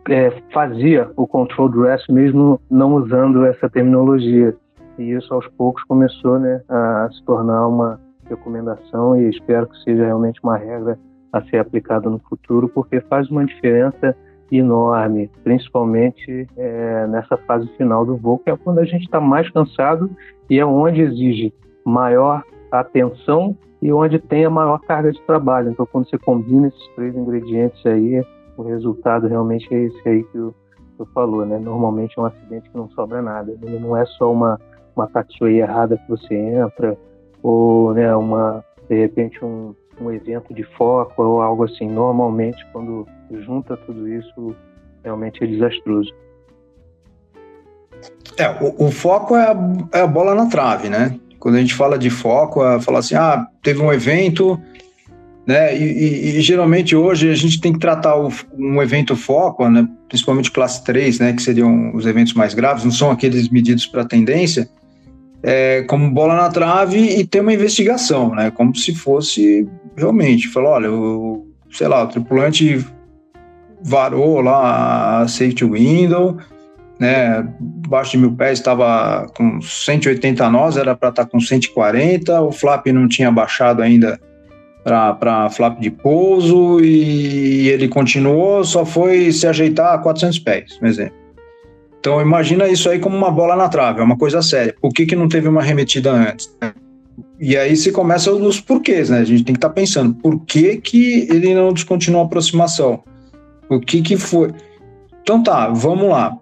é, fazia o control dress mesmo não usando essa terminologia. E isso aos poucos começou né, a se tornar uma recomendação e espero que seja realmente uma regra a ser aplicada no futuro, porque faz uma diferença enorme, principalmente é, nessa fase final do voo, que é quando a gente está mais cansado e é onde exige maior atenção e onde tem a maior carga de trabalho. Então, quando você combina esses três ingredientes aí, o resultado realmente é esse aí que eu, que eu falou, né? Normalmente é um acidente que não sobra nada. Ele não é só uma, uma taxiway errada que você entra, ou né, uma, de repente um, um evento de foco ou algo assim. Normalmente, quando junta tudo isso, realmente é desastroso. É, o, o foco é a, é a, bola na trave, né? Quando a gente fala de foco, é falar assim, ah, teve um evento, né? E, e, e, geralmente hoje a gente tem que tratar o, um evento foco, né? principalmente classe 3, né? Que seriam os eventos mais graves, não são aqueles medidos para tendência, é, como bola na trave e ter uma investigação, né? Como se fosse realmente, falou, olha, o, sei lá, o tripulante varou lá a safety window, né? Baixo de mil pés estava com 180 nós, era para estar tá com 140, o flap não tinha baixado ainda para flap de pouso e ele continuou, só foi se ajeitar a 400 pés, por exemplo. Então imagina isso aí como uma bola na trave, é uma coisa séria. Por que, que não teve uma remetida antes? E aí se começa os porquês, né? A gente tem que estar tá pensando, por que, que ele não descontinuou a aproximação? O que que foi? Então tá, vamos lá.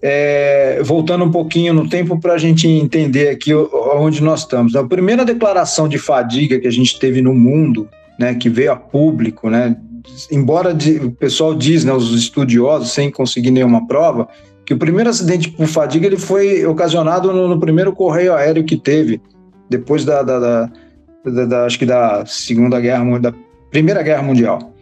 É, voltando um pouquinho no tempo para a gente entender aqui onde nós estamos. A primeira declaração de fadiga que a gente teve no mundo, né, que veio a público, né, embora de, o pessoal diz, né, os estudiosos, sem conseguir nenhuma prova, que o primeiro acidente por fadiga ele foi ocasionado no, no primeiro correio aéreo que teve, depois da, da, da, da, da acho que da Segunda Guerra, da Primeira Guerra Mundial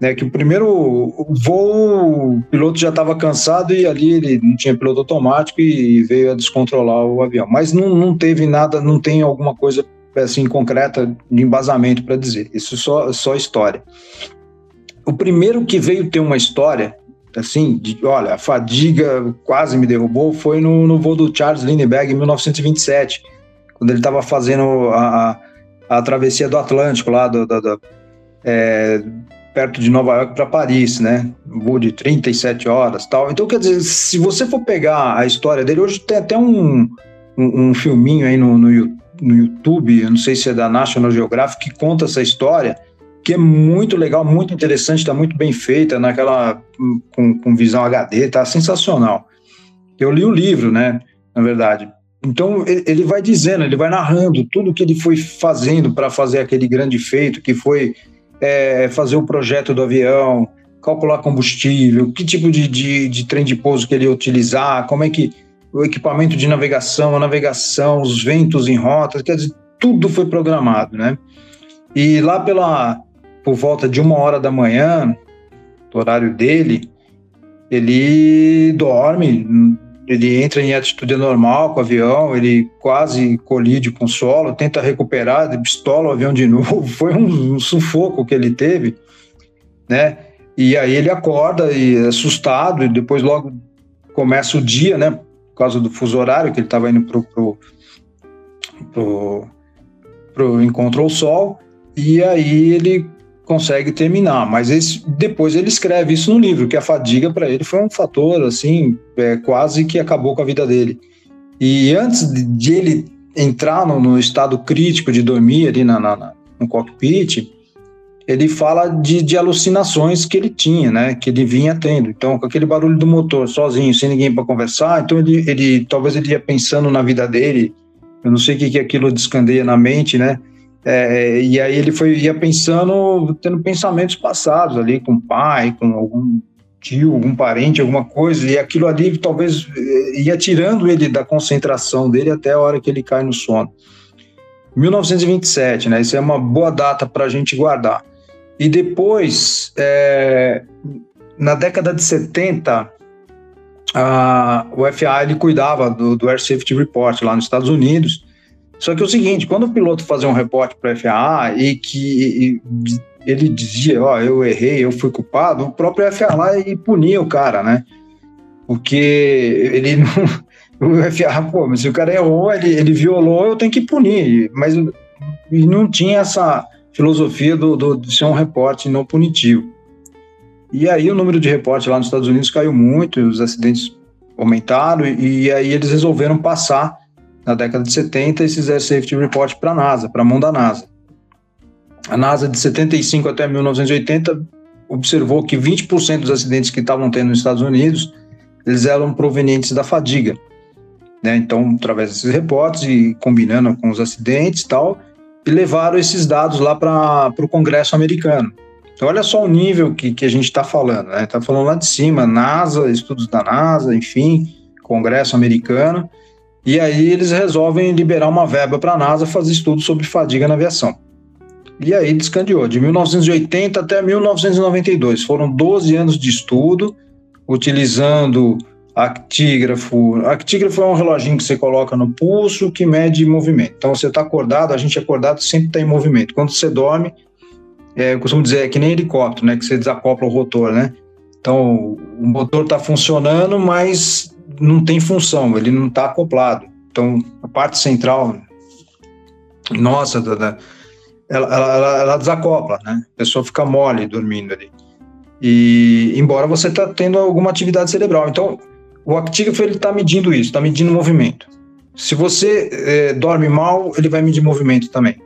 né, que o primeiro voo, o piloto já estava cansado e ali ele não tinha piloto automático e veio a descontrolar o avião. Mas não, não teve nada, não tem alguma coisa assim concreta de embasamento para dizer. Isso só só história. O primeiro que veio ter uma história assim, de, olha, a fadiga quase me derrubou, foi no, no voo do Charles Lindbergh em 1927, quando ele estava fazendo a, a, a, travessia do Atlântico lá do, do, do é, perto de Nova York para Paris, né? Um voo de 37 horas tal. Então, quer dizer, se você for pegar a história dele, hoje tem até um, um, um filminho aí no, no, no, YouTube, eu não sei se é da National Geographic, que conta essa história. Que é muito legal, muito interessante, está muito bem feita, naquela com, com visão HD, tá sensacional. Eu li o livro, né? Na verdade. Então ele vai dizendo, ele vai narrando tudo que ele foi fazendo para fazer aquele grande feito, que foi é, fazer o projeto do avião, calcular combustível, que tipo de, de, de trem de pouso que ele ia utilizar, como é que o equipamento de navegação, a navegação, os ventos em rotas, quer dizer, tudo foi programado, né? E lá pela por volta de uma hora da manhã, do horário dele, ele dorme, ele entra em atitude normal com o avião, ele quase colide com o solo, tenta recuperar, pistola o avião de novo. Foi um, um sufoco que ele teve, né? E aí ele acorda e assustado, e depois logo começa o dia, né? Por causa do fuso horário, que ele estava indo pro, pro, pro, pro encontro ao sol, e aí ele consegue terminar, mas esse, depois ele escreve isso no livro, que a fadiga para ele foi um fator assim, é, quase que acabou com a vida dele. E antes de, ele entrar no, no, estado crítico de dormir ali na, na, no cockpit, ele fala de, de, alucinações que ele tinha, né, que ele vinha tendo. Então, com aquele barulho do motor, sozinho, sem ninguém para conversar, então ele, ele, talvez ele ia pensando na vida dele. Eu não sei o que, que aquilo descandeia na mente, né? É, e aí ele foi ia pensando, tendo pensamentos passados ali com o pai, com algum tio, algum parente, alguma coisa, e aquilo ali talvez eh, ia tirando ele da concentração dele até a hora que ele cai no sono. 1927, né? Isso é uma boa data para a gente guardar. E depois, é, na década de 70, a, o FAA ele cuidava do, do Air Safety Report lá nos Estados Unidos, só que é o seguinte, quando o piloto fazia um reporte para a FAA e que e, ele dizia, ó, oh, eu errei, eu fui culpado, o próprio FAA lá e punia o cara, né? Porque ele não. O FAA, pô, mas se o cara errou, ele, ele violou, eu tenho que punir. Mas e não tinha essa filosofia do, do, de ser um reporte não punitivo. E aí o número de reportes lá nos Estados Unidos caiu muito, os acidentes aumentaram, e, e aí eles resolveram passar na década de 70, esses Air Safety Report para a NASA, para a mão da NASA. A NASA, de 75 até 1980, observou que 20% dos acidentes que estavam tendo nos Estados Unidos, eles eram provenientes da fadiga. Né? Então, através desses reportes e combinando com os acidentes e tal, e levaram esses dados lá para o Congresso americano. Então, olha só o nível que, que a gente está falando. Está né? Tá falando lá de cima, NASA, estudos da NASA, enfim, Congresso americano, e aí eles resolvem liberar uma verba para a NASA fazer estudos sobre fadiga na aviação. E aí descandeou, de 1980 até 1992. Foram 12 anos de estudo, utilizando actígrafo. Actígrafo é um reloginho que você coloca no pulso que mede movimento. Então você está acordado, a gente acordado sempre está em movimento. Quando você dorme, é, eu costumo dizer, é que nem helicóptero, né? Que você desacopla o rotor, né? Então o motor está funcionando, mas não tem função, ele não está acoplado. Então, a parte central, nossa, da, da ela, ela, ela, desacopla, né? A pessoa fica mole dormindo ali. E embora você está tendo alguma atividade cerebral. Então, o actígrafo ele está medindo isso, está medindo movimento. Se você é, dorme mal, ele vai medir movimento também.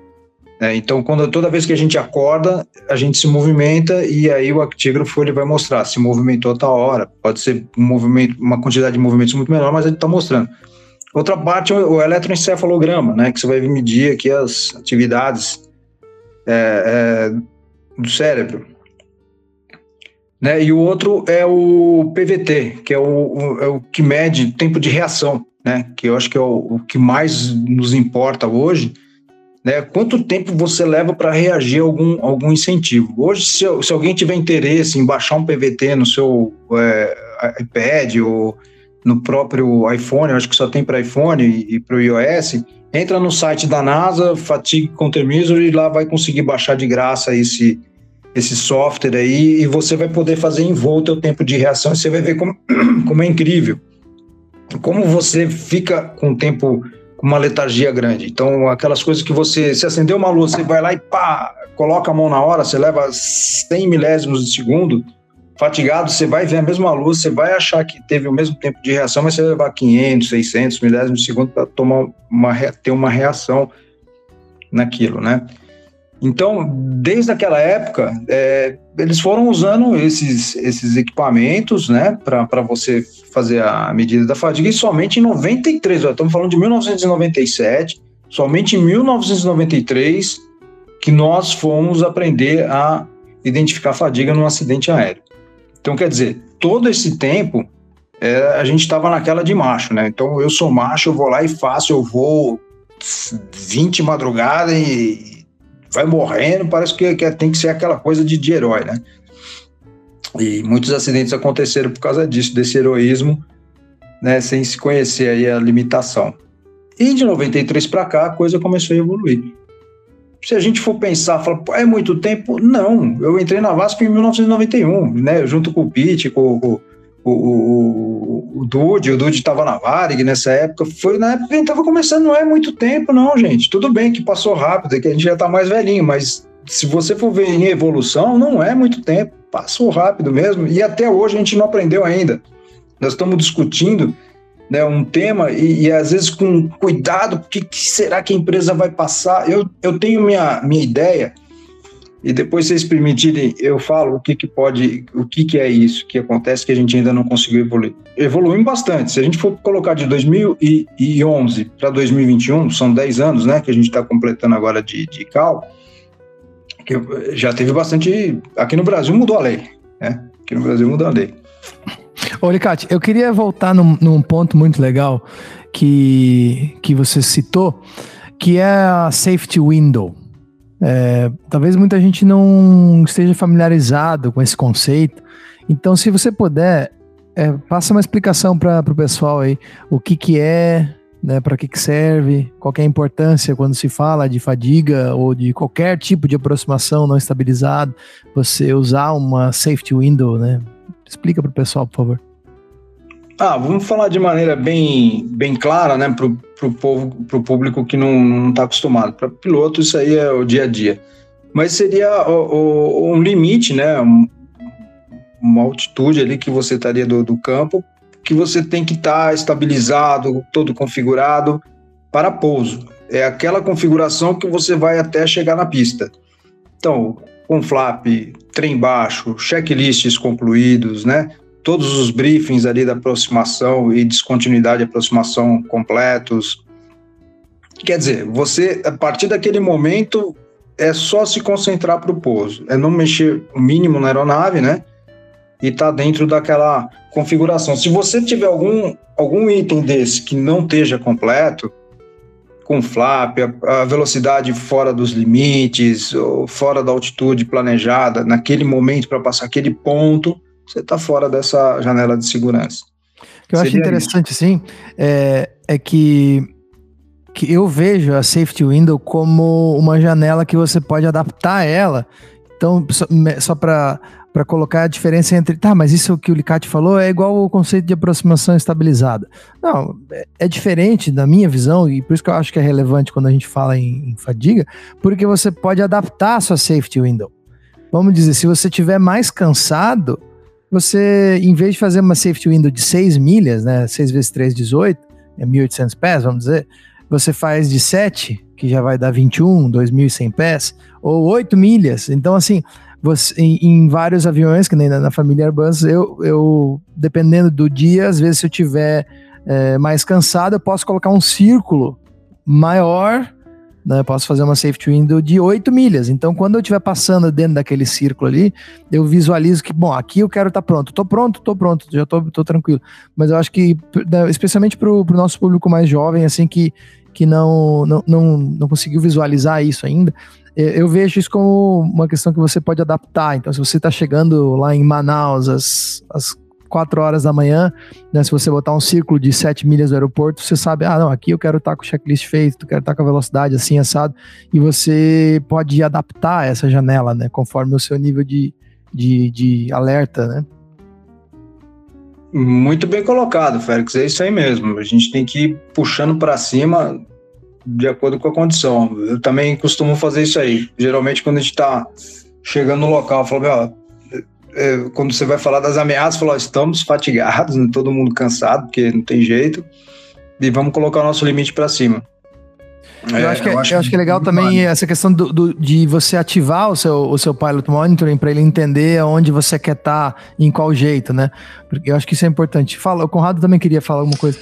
É, então, quando, toda vez que a gente acorda, a gente se movimenta e aí o actígrafo ele vai mostrar se movimentou a tal hora. Pode ser um movimento, uma quantidade de movimentos muito menor, mas ele está mostrando. Outra parte é o eletroencefalograma, né, que você vai medir aqui as atividades é, é, do cérebro. Né, e o outro é o PVT, que é o, o, é o que mede tempo de reação, né, que eu acho que é o, o que mais nos importa hoje, né? Quanto tempo você leva para reagir a algum, algum incentivo? Hoje, se, se, alguém tiver interesse em baixar um PVT no seu é, iPad ou no próprio iPhone, acho que só tem para iPhone e, e para o iOS, entra no site da NASA, Fatigue Countermeasure, e lá vai conseguir baixar de graça esse, esse software aí e você vai poder fazer em volta o tempo de reação e você vai ver como, como é incrível. Como você fica com o tempo uma letargia grande. Então, aquelas coisas que você, se acendeu uma luz, você vai lá e pá, coloca a mão na hora, você leva 100 milésimos de segundo, fatigado, você vai ver a mesma luz, você vai achar que teve o mesmo tempo de reação, mas você vai levar 500, 600 milésimos de segundo para tomar uma ter uma reação naquilo, né? Então, desde aquela época, é, eles foram usando esses, esses equipamentos, né, para você fazer a medida da fadiga, e somente em 93, ó, estamos falando de 1997, somente em 1993 que nós fomos aprender a identificar fadiga num acidente aéreo. Então, quer dizer, todo esse tempo é, a gente estava naquela de macho, né? Então, eu sou macho, eu vou lá e faço, eu vou 20 madrugada e vai morrendo, parece que, que tem que ser aquela coisa de, de herói, né? E muitos acidentes aconteceram por causa disso, desse heroísmo, né, sem se conhecer aí a limitação. E de 93 para cá a coisa começou a evoluir. Se a gente for pensar, falar, é muito tempo? Não, eu entrei na Vasco em 1991, né, junto com o Pete, com, com, o, o, o Dude, o Dude estava na Varig nessa época, foi na época que a gente estava começando, não é muito tempo não, gente, tudo bem que passou rápido, que a gente já está mais velhinho, mas se você for ver em evolução, não é muito tempo, passou rápido mesmo, e até hoje a gente não aprendeu ainda. Nós estamos discutindo né, um tema e, e, às vezes com cuidado, o que, que, será que a empresa vai passar? Eu, eu tenho minha, minha ideia, e depois vocês permitirem, eu falo o que, que pode, o que, que é isso que acontece que a gente ainda não conseguiu evoluir. Evoluímos bastante. Se a gente for colocar de 2011 para 2021, são 10 anos, né, que a gente está completando agora de, de cal, que já teve bastante. Aqui no Brasil mudou a lei, né? Aqui no Brasil mudou a lei. Ô, eu queria voltar num, num ponto muito legal que, que você citou, que é a safety window. É, talvez muita gente não esteja familiarizado com esse conceito. Então, se você puder, é, passa uma explicação para o pessoal aí, o que, que é, né, para que, que serve, qual é a importância quando se fala de fadiga ou de qualquer tipo de aproximação não estabilizada, você usar uma safety window, né? Explica para o pessoal, por favor. Ah, vamos falar de maneira bem, bem clara, né, para o povo, para o público que não está acostumado. Para piloto, isso aí é o dia a dia. Mas seria o, o, um limite, né, um, uma altitude ali que você estaria do, do campo, que você tem que estar tá estabilizado, todo configurado para pouso. É aquela configuração que você vai até chegar na pista. Então, com flap, trem baixo, checklists concluídos, né? Todos os briefings ali da aproximação e descontinuidade de aproximação completos. Quer dizer, você, a partir daquele momento, é só se concentrar para o pouso. É não mexer o mínimo na aeronave, né? E tá dentro daquela configuração. Se você tiver algum, algum item desse que não esteja completo, com flap, a, a, velocidade fora dos limites, ou fora da altitude planejada, naquele momento para passar aquele ponto, você está fora dessa janela de segurança. O que eu Seria acho interessante, isso. sim, é, é que, que eu vejo a safety window como uma janela que você pode adaptar ela. Então, só, só para para colocar a diferença entre, tá, mas isso que o Licati falou é igual o conceito de aproximação estabilizada. Não, é, é, diferente da minha visão, e por isso que eu acho que é relevante quando a gente fala em, em fadiga, porque você pode adaptar a sua safety window. Vamos dizer, se você estiver mais cansado, você, em vez de fazer uma safety window de 6 milhas, né, 6 vezes 3, 18, é 1.800 pés, vamos dizer, você faz de 7, que já vai dar 21, 2.100 pés, ou 8 milhas. Então, assim, você, em, em, vários aviões, que nem na, na, família Airbus, eu, eu, dependendo do dia, às vezes se eu tiver é, mais cansado, eu posso colocar um círculo maior, né, eu posso fazer uma safety window de 8 milhas. Então, quando eu estiver passando dentro daquele círculo ali, eu visualizo que, bom, aqui eu quero estar tá pronto. Tô pronto, tô pronto, já tô, tô tranquilo. Mas eu acho que, né, especialmente para o nosso público mais jovem, assim, que, que não, não, não, não conseguiu visualizar isso ainda, eu vejo isso como uma questão que você pode adaptar. Então, se você está chegando lá em Manaus às, às 4 horas da manhã, né, se você botar um círculo de 7 milhas do aeroporto, você sabe, ah, não, aqui eu quero estar com o checklist feito, quero estar com a velocidade assim, assado, e você pode adaptar essa janela, né, conforme o seu nível de, de, de alerta, né. Muito bem colocado, Félix, é isso aí mesmo. A gente tem que ir puxando para cima de acordo com a condição. Eu também costumo fazer isso aí. Geralmente, quando a gente está chegando no local, eu falo, ó, é, quando você vai falar das ameaças, fala, estamos fatigados, né, todo mundo cansado, porque não tem jeito, e vamos colocar o nosso limite para cima. É, eu, acho que, eu, acho, eu acho que é legal também vale. essa questão do, do, de você ativar o seu, o seu pilot monitoring para ele entender onde você quer estar, tá, em qual jeito, né? Porque eu acho que isso é importante. Fala, o Conrado também queria falar alguma coisa.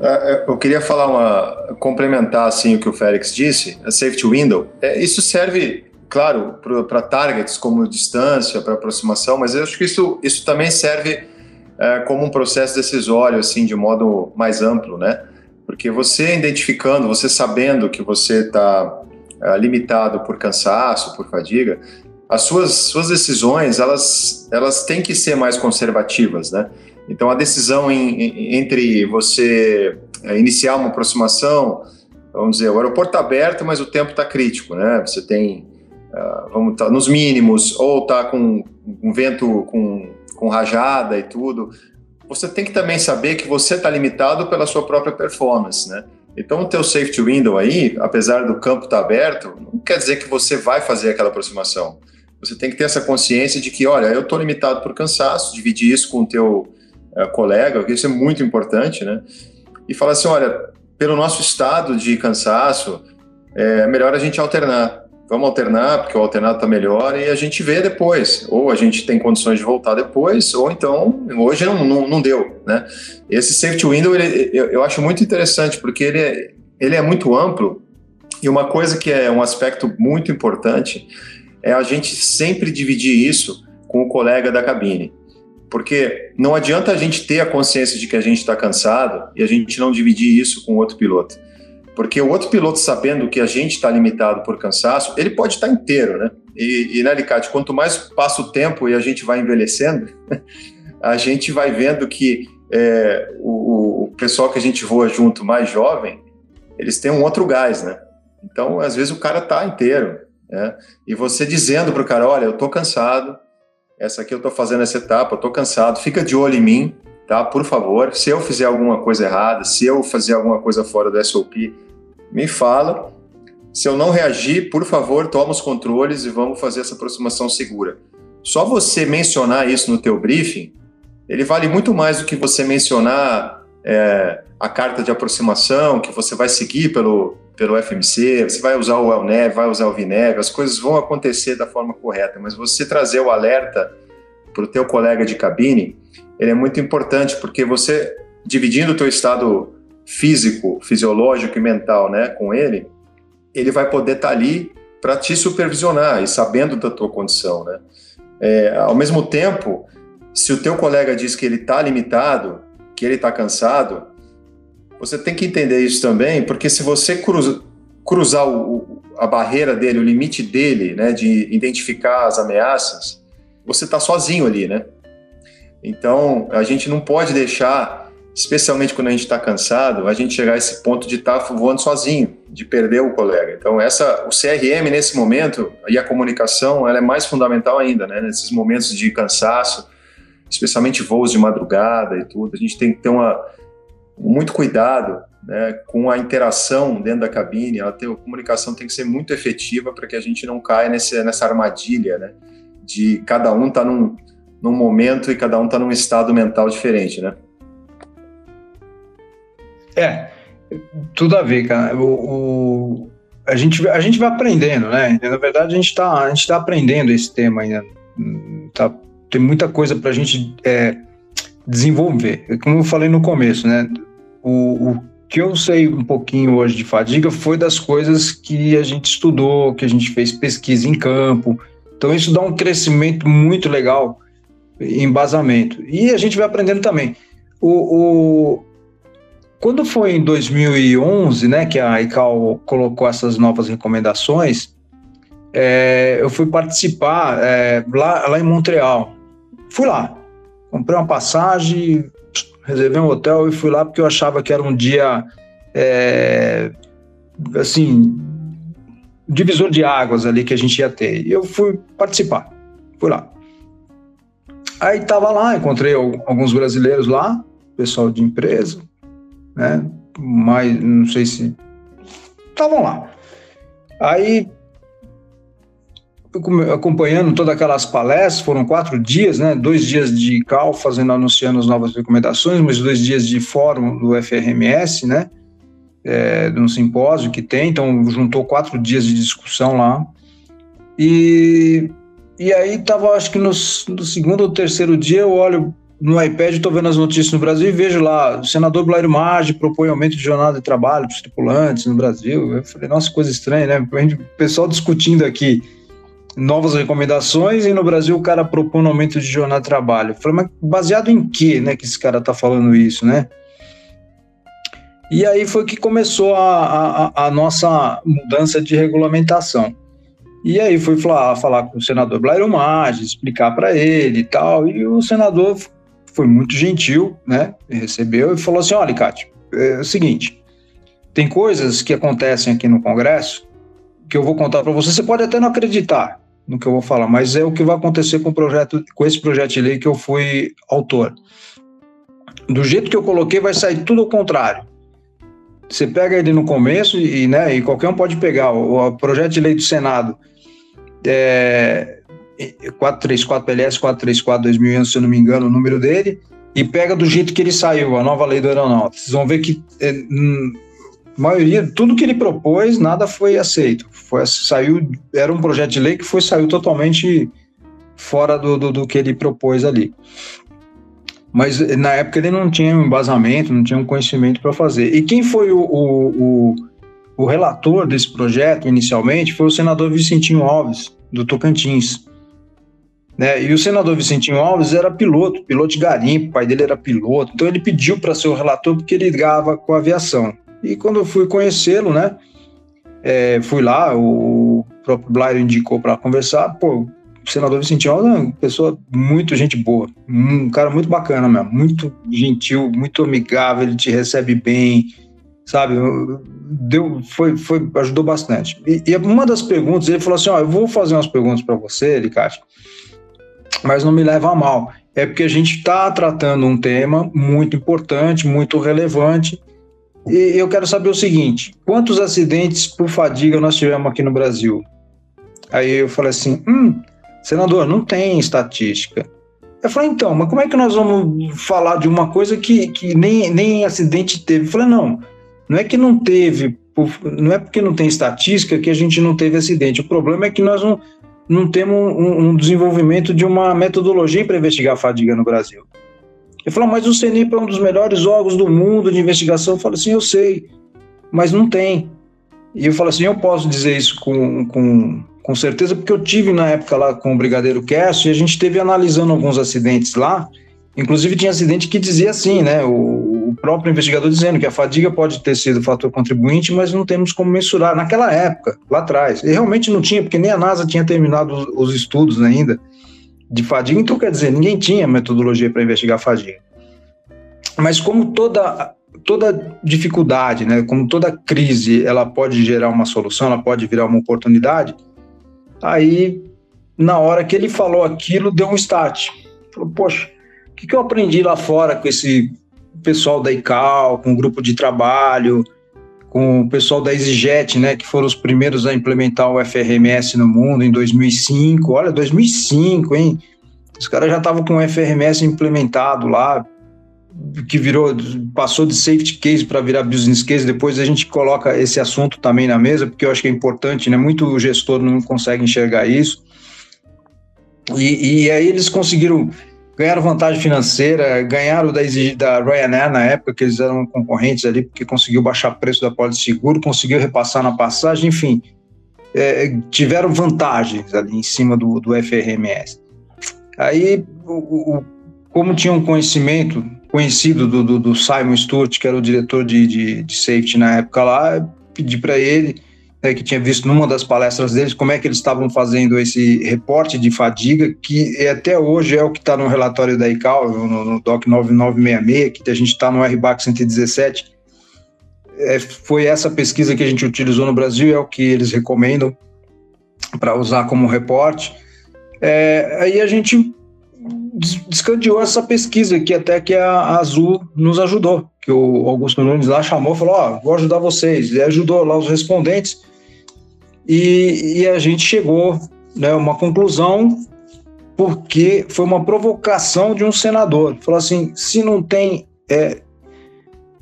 É, é, eu queria falar uma complementar assim o que o Félix disse, a safety window. É, isso serve, claro, para targets como distância, para aproximação, mas eu acho que isso, isso também serve é, como um processo decisório, assim, de modo mais amplo, né? Porque você identificando, você sabendo que você está é, limitado por cansaço, por fadiga, as suas, suas decisões elas, elas têm que ser mais conservativas, né? Então, a decisão em, em, entre você é, iniciar uma aproximação, vamos dizer, o aeroporto está aberto, mas o tempo está crítico, né? Você tem, uh, vamos estar tá nos mínimos, ou está com um vento com, com rajada e tudo. Você tem que também saber que você está limitado pela sua própria performance, né? Então, o teu safety window aí, apesar do campo estar tá aberto, não quer dizer que você vai fazer aquela aproximação. Você tem que ter essa consciência de que, olha, eu estou limitado por cansaço, dividir isso com o teu uh, colega, porque isso é muito importante, né? E falar assim, olha, pelo nosso estado de cansaço, é melhor a gente alternar. Vamos alternar, porque o alternado está melhor, e a gente vê depois. Ou a gente tem condições de voltar depois, ou então, hoje não, não, não deu, né? Esse safety window, ele, eu, eu acho muito interessante, porque ele é, ele é muito amplo, e uma coisa que é um aspecto muito importante é a gente sempre dividir isso com o colega da cabine. Porque não adianta a gente ter a consciência de que a gente está cansado e a gente não dividir isso com outro piloto. Porque o outro piloto, sabendo que a gente está limitado por cansaço, ele pode estar tá inteiro, né? E, e né, Alicate, quanto mais passa o tempo e a gente vai envelhecendo, a gente vai vendo que é, o, o, pessoal que a gente voa junto, mais jovem, eles têm um outro gás, né? Então, às vezes o cara está inteiro, né? E você dizendo para o cara, olha, eu estou cansado, essa aqui eu estou fazendo essa etapa, eu estou cansado, fica de olho em mim, tá? Por favor, se eu fizer alguma coisa errada, se eu fazer alguma coisa fora do SOP, me fala. Se eu não reagir, por favor, toma os controles e vamos fazer essa aproximação segura. Só você mencionar isso no teu briefing, ele vale muito mais do que você mencionar é, a carta de aproximação que você vai seguir pelo, pelo FMC, você vai usar o ELNEV, vai usar o VNEV, as coisas vão acontecer da forma correta, mas você trazer o alerta para o teu colega de cabine, ele é muito importante, porque você, dividindo o teu estado físico, fisiológico e mental né, com ele, ele vai poder estar tá ali para te supervisionar e sabendo da tua condição. Né? É, ao mesmo tempo, se o teu colega diz que ele está limitado, que ele está cansado, você tem que entender isso também, porque se você cruza, cruzar o, a barreira dele, o limite dele, né, de identificar as ameaças, você está sozinho ali, né? Então, a gente não pode deixar especialmente quando a gente está cansado, a gente chegar a esse ponto de estar tá voando sozinho, de perder o colega. Então, essa, o CRM nesse momento e a comunicação, ela é mais fundamental ainda, né? Nesses momentos de cansaço, especialmente voos de madrugada e tudo, a gente tem que ter uma, muito cuidado né, com a interação dentro da cabine. A, a comunicação tem que ser muito efetiva para que a gente não caia nesse, nessa armadilha, né? De cada um tá num, num momento e cada um está num estado mental diferente, né? É, tudo a ver, cara. O, o, a, gente, a gente vai aprendendo, né? Na verdade, a gente está tá aprendendo esse tema ainda. Tá, tem muita coisa para a gente é, desenvolver. Como eu falei no começo, né? O, o que eu sei um pouquinho hoje de fadiga foi das coisas que a gente estudou, que a gente fez pesquisa em campo. Então, isso dá um crescimento muito legal, embasamento. E a gente vai aprendendo também. O, o, quando foi em 2011, né, que a ICAO colocou essas novas recomendações, é, eu fui participar é, lá, lá em Montreal. Fui lá, comprei uma passagem, reservei um hotel e fui lá porque eu achava que era um dia, é, assim, divisor de águas ali que a gente ia ter. E eu fui participar, fui lá. Aí tava lá, encontrei alguns brasileiros lá, pessoal de empresa, né? Mas não sei se estavam lá. Aí acompanhando todas aquelas palestras, foram quatro dias, né? Dois dias de cal fazendo anunciando as novas recomendações, mas dois dias de fórum do FRMS, né? é, de um simpósio que tem, então juntou quatro dias de discussão lá. E, e aí tava, acho que no segundo ou terceiro dia, eu olho no iPad, estou vendo as notícias no Brasil e vejo lá, o senador Blair Maggi propõe aumento de jornada de trabalho para os tripulantes no Brasil. Eu falei, nossa, coisa estranha, né? O pessoal discutindo aqui novas recomendações e no Brasil o cara propõe um aumento de jornada de trabalho. Eu falei, mas baseado em que, né, que esse cara está falando isso, né? E aí foi que começou a, a, a nossa mudança de regulamentação. E aí fui falar, falar com o senador Blair Maggi, explicar para ele e tal, e o senador foi muito gentil, né? Me recebeu e falou assim: olha, Cátia, é o seguinte, tem coisas que acontecem aqui no Congresso que eu vou contar para você. Você pode até não acreditar no que eu vou falar, mas é o que vai acontecer com o projeto, com esse projeto de lei que eu fui autor. Do jeito que eu coloquei, vai sair tudo ao contrário. Você pega ele no começo e, né, e qualquer um pode pegar o, o projeto de lei do Senado é, 434 PLS 434 2011, se eu não me engano, o número dele, e pega do jeito que ele saiu, a nova lei do aeronáutico. Vocês vão ver que é, maioria, tudo que ele propôs, nada foi aceito. Foi, saiu, era um projeto de lei que foi saiu totalmente fora do, do, do que ele propôs ali. Mas na época ele não tinha um embasamento, não tinha um conhecimento para fazer. E quem foi o, o, o, o relator desse projeto inicialmente foi o senador Vicentinho Alves, do Tocantins. Né? E o senador Vicentinho Alves era piloto, piloto de garimpo, pai dele era piloto, então ele pediu para ser o relator porque ele ligava com a aviação. E quando eu fui conhecê-lo, né, é, fui lá, o próprio Blair indicou para conversar, pô, o senador Vicentinho Alves é uma pessoa muito gente boa, um cara muito bacana mesmo, muito gentil, muito amigável, ele te recebe bem, sabe? Deu, foi, foi, ajudou bastante. E, e uma das perguntas, ele falou assim: Ó, eu vou fazer umas perguntas para você, Licate, mas não me leva a mal. É porque a gente está tratando um tema muito importante, muito relevante. E eu quero saber o seguinte: quantos acidentes por fadiga nós tivemos aqui no Brasil? Aí eu falei assim: hum, senador, não tem estatística. Eu falei, então, mas como é que nós vamos falar de uma coisa que, que nem, nem acidente teve? Eu falei, não, não é que não teve, não é porque não tem estatística que a gente não teve acidente. O problema é que nós não, não temos um, um desenvolvimento de uma metodologia para investigar a fadiga no Brasil. Ele falou, mas o CENIP é um dos melhores órgãos do mundo de investigação. Eu falei assim, eu sei, mas não tem. E eu falo assim, eu posso dizer isso com, com, com certeza, porque eu tive na época lá com o Brigadeiro Cast e a gente teve analisando alguns acidentes lá, inclusive tinha acidente que dizia assim, né, o, o próprio investigador dizendo que a fadiga pode ter sido fator contribuinte, mas não temos como mensurar. Naquela época, lá atrás, e realmente não tinha, porque nem a NASA tinha terminado os, os estudos ainda de fadiga, então quer dizer, ninguém tinha metodologia para investigar a fadiga. Mas como toda toda dificuldade, né, como toda crise, ela pode gerar uma solução, ela pode virar uma oportunidade. Aí, na hora que ele falou aquilo, deu um start. Falou, poxa, que, que eu aprendi lá fora com esse pessoal da ICAO, com o grupo de trabalho, com o pessoal da EasyJet, né, que foram os primeiros a implementar o FRMS no mundo em 2005. Olha, 2005, hein? Os caras já estavam com o FRMS implementado lá, que virou, passou de safety case para virar business case. Depois a gente coloca esse assunto também na mesa, porque eu acho que é importante, né? Muito gestor não consegue enxergar isso. E, e aí eles conseguiram ganharam vantagem financeira, ganharam da, da Ryanair na época, que eles eram concorrentes ali, porque conseguiu baixar o preço da pólice seguro, conseguiu repassar na passagem, enfim, é, tiveram vantagens ali em cima do, do FRMS. Aí, o, o, como tinha um conhecimento conhecido do, do, do, Simon Stewart, que era o diretor de, de, de safety na época lá, pedi para ele né, que tinha visto numa das palestras deles como é que eles estavam fazendo esse reporte de fadiga, que até hoje é o que está no relatório da ICAO, no, no DOC 9966, que a gente está no RBAC 117. É, foi essa pesquisa que a gente utilizou no Brasil, é o que eles recomendam para usar como reporte. É, aí a gente descandeou essa pesquisa que até que a Azul nos ajudou, que o Augusto Nunes lá chamou e falou, ó, oh, vou ajudar vocês, e ajudou lá os respondentes, e, e a gente chegou né, uma conclusão porque foi uma provocação de um senador. Falou assim: se não tem. É,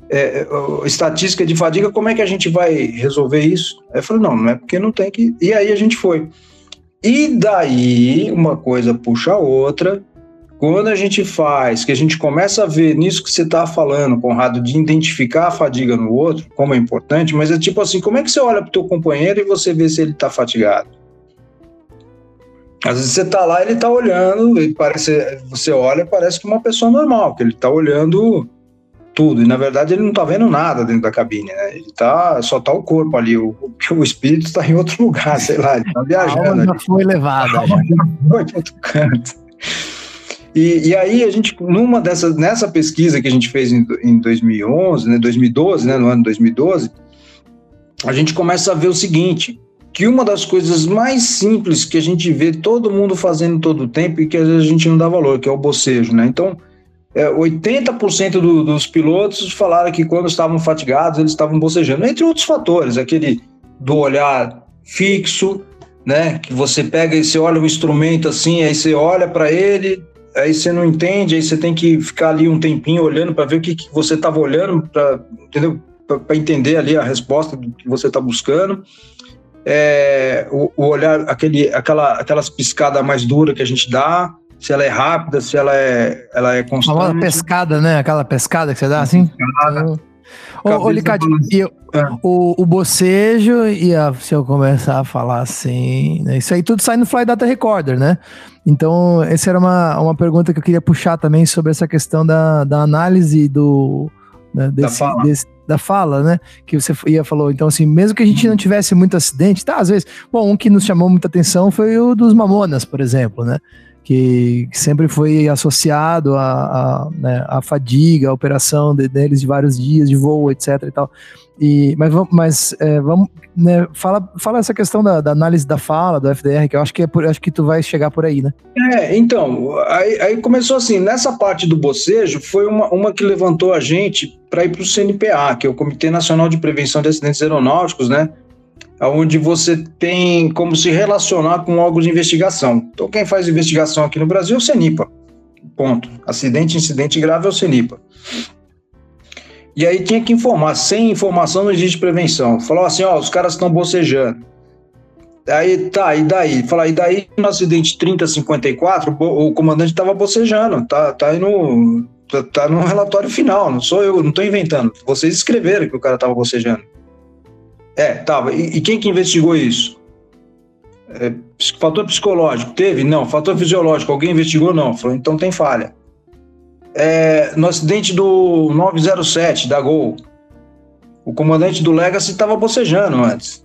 é, estatística de fadiga, como é que a gente vai resolver isso? Eu falei, não, não é porque não tem que. E aí a gente foi. E daí uma coisa puxa a outra. Quando a gente faz, que a gente começa a ver nisso que você está falando, Conrado, de identificar a fadiga no outro, como é importante, mas é tipo assim, como é que você olha para o teu companheiro e você vê se ele está fatigado? Às vezes você está lá, ele está olhando, ele parece, você olha, parece que uma pessoa normal, que ele está olhando tudo. E na verdade ele não está vendo nada dentro da cabine, né? Ele tá, só tá o corpo ali, o, o espírito está em outro lugar, sei lá, ele está viajando. A já foi levada. Já. Foi para outro canto. E, e, aí a gente, numa dessas, nessa pesquisa que a gente fez em, em 2011, né, 2012, né, no ano 2012, a gente começa a ver o seguinte, que uma das coisas mais simples que a gente vê todo mundo fazendo todo o tempo e que às vezes a gente não dá valor, que é o bocejo, né? Então, é, 80% do, dos pilotos falaram que quando estavam fatigados, eles estavam bocejando, entre outros fatores, aquele do olhar fixo, né? Que você pega e você olha o instrumento assim, aí você olha para ele, aí você não entende, aí você tem que ficar ali um tempinho olhando para ver o que, que você estava olhando, para entendeu? Para entender ali a resposta do que você está buscando. É, o, o, olhar, aquele, aquela, aquelas piscadas mais duras que a gente dá, se ela é rápida, se ela é, ela é constante. Uma pescada, né? Aquela pescada que você dá assim. Pescada. Ô, Licadinho, é. o, o bocejo, e a, se eu começar a falar assim, né, isso aí tudo sai no Fly Data Recorder, né? Então, essa era uma, uma pergunta que eu queria puxar também sobre essa questão da, da análise do, né, desse, da, fala. Desse, da fala, né? Que você ia falou. Então, assim, mesmo que a gente não tivesse muito acidente, tá, às vezes, bom, um que nos chamou muita atenção foi o dos Mamonas, por exemplo, né? Que, sempre foi associado à, né, fadiga, à operação de, deles de vários dias de voo, etc. E tal. E, mas mas é, vamos, né, fala, fala essa questão da, da, análise da fala, do FDR, que eu acho que, é por, acho que tu vai chegar por aí, né? É, então, aí, aí começou assim, nessa parte do bocejo, foi uma, uma que levantou a gente para ir para o CNPA, que é o Comitê Nacional de Prevenção de Acidentes Aeronáuticos, né? Onde você tem como se relacionar com órgãos de investigação. Então, quem faz investigação aqui no Brasil é o CENIPA. Ponto. Acidente, incidente grave é o CENIPA. E aí tinha que informar. Sem informação não existe prevenção. Falou assim, ó, os caras estão bocejando. Aí, tá, e daí? Falar, e daí no acidente 3054, o comandante estava bocejando. Tá, tá aí no, tá, tá no relatório final, não sou eu, não estou inventando. Vocês escreveram que o cara estava bocejando. É, tava. E, e quem que investigou isso? É, fator psicológico, teve? Não. Fator fisiológico, alguém investigou? Não. Falou, então tem falha. É, no acidente do 907 da Gol, o comandante do Legacy estava bocejando antes.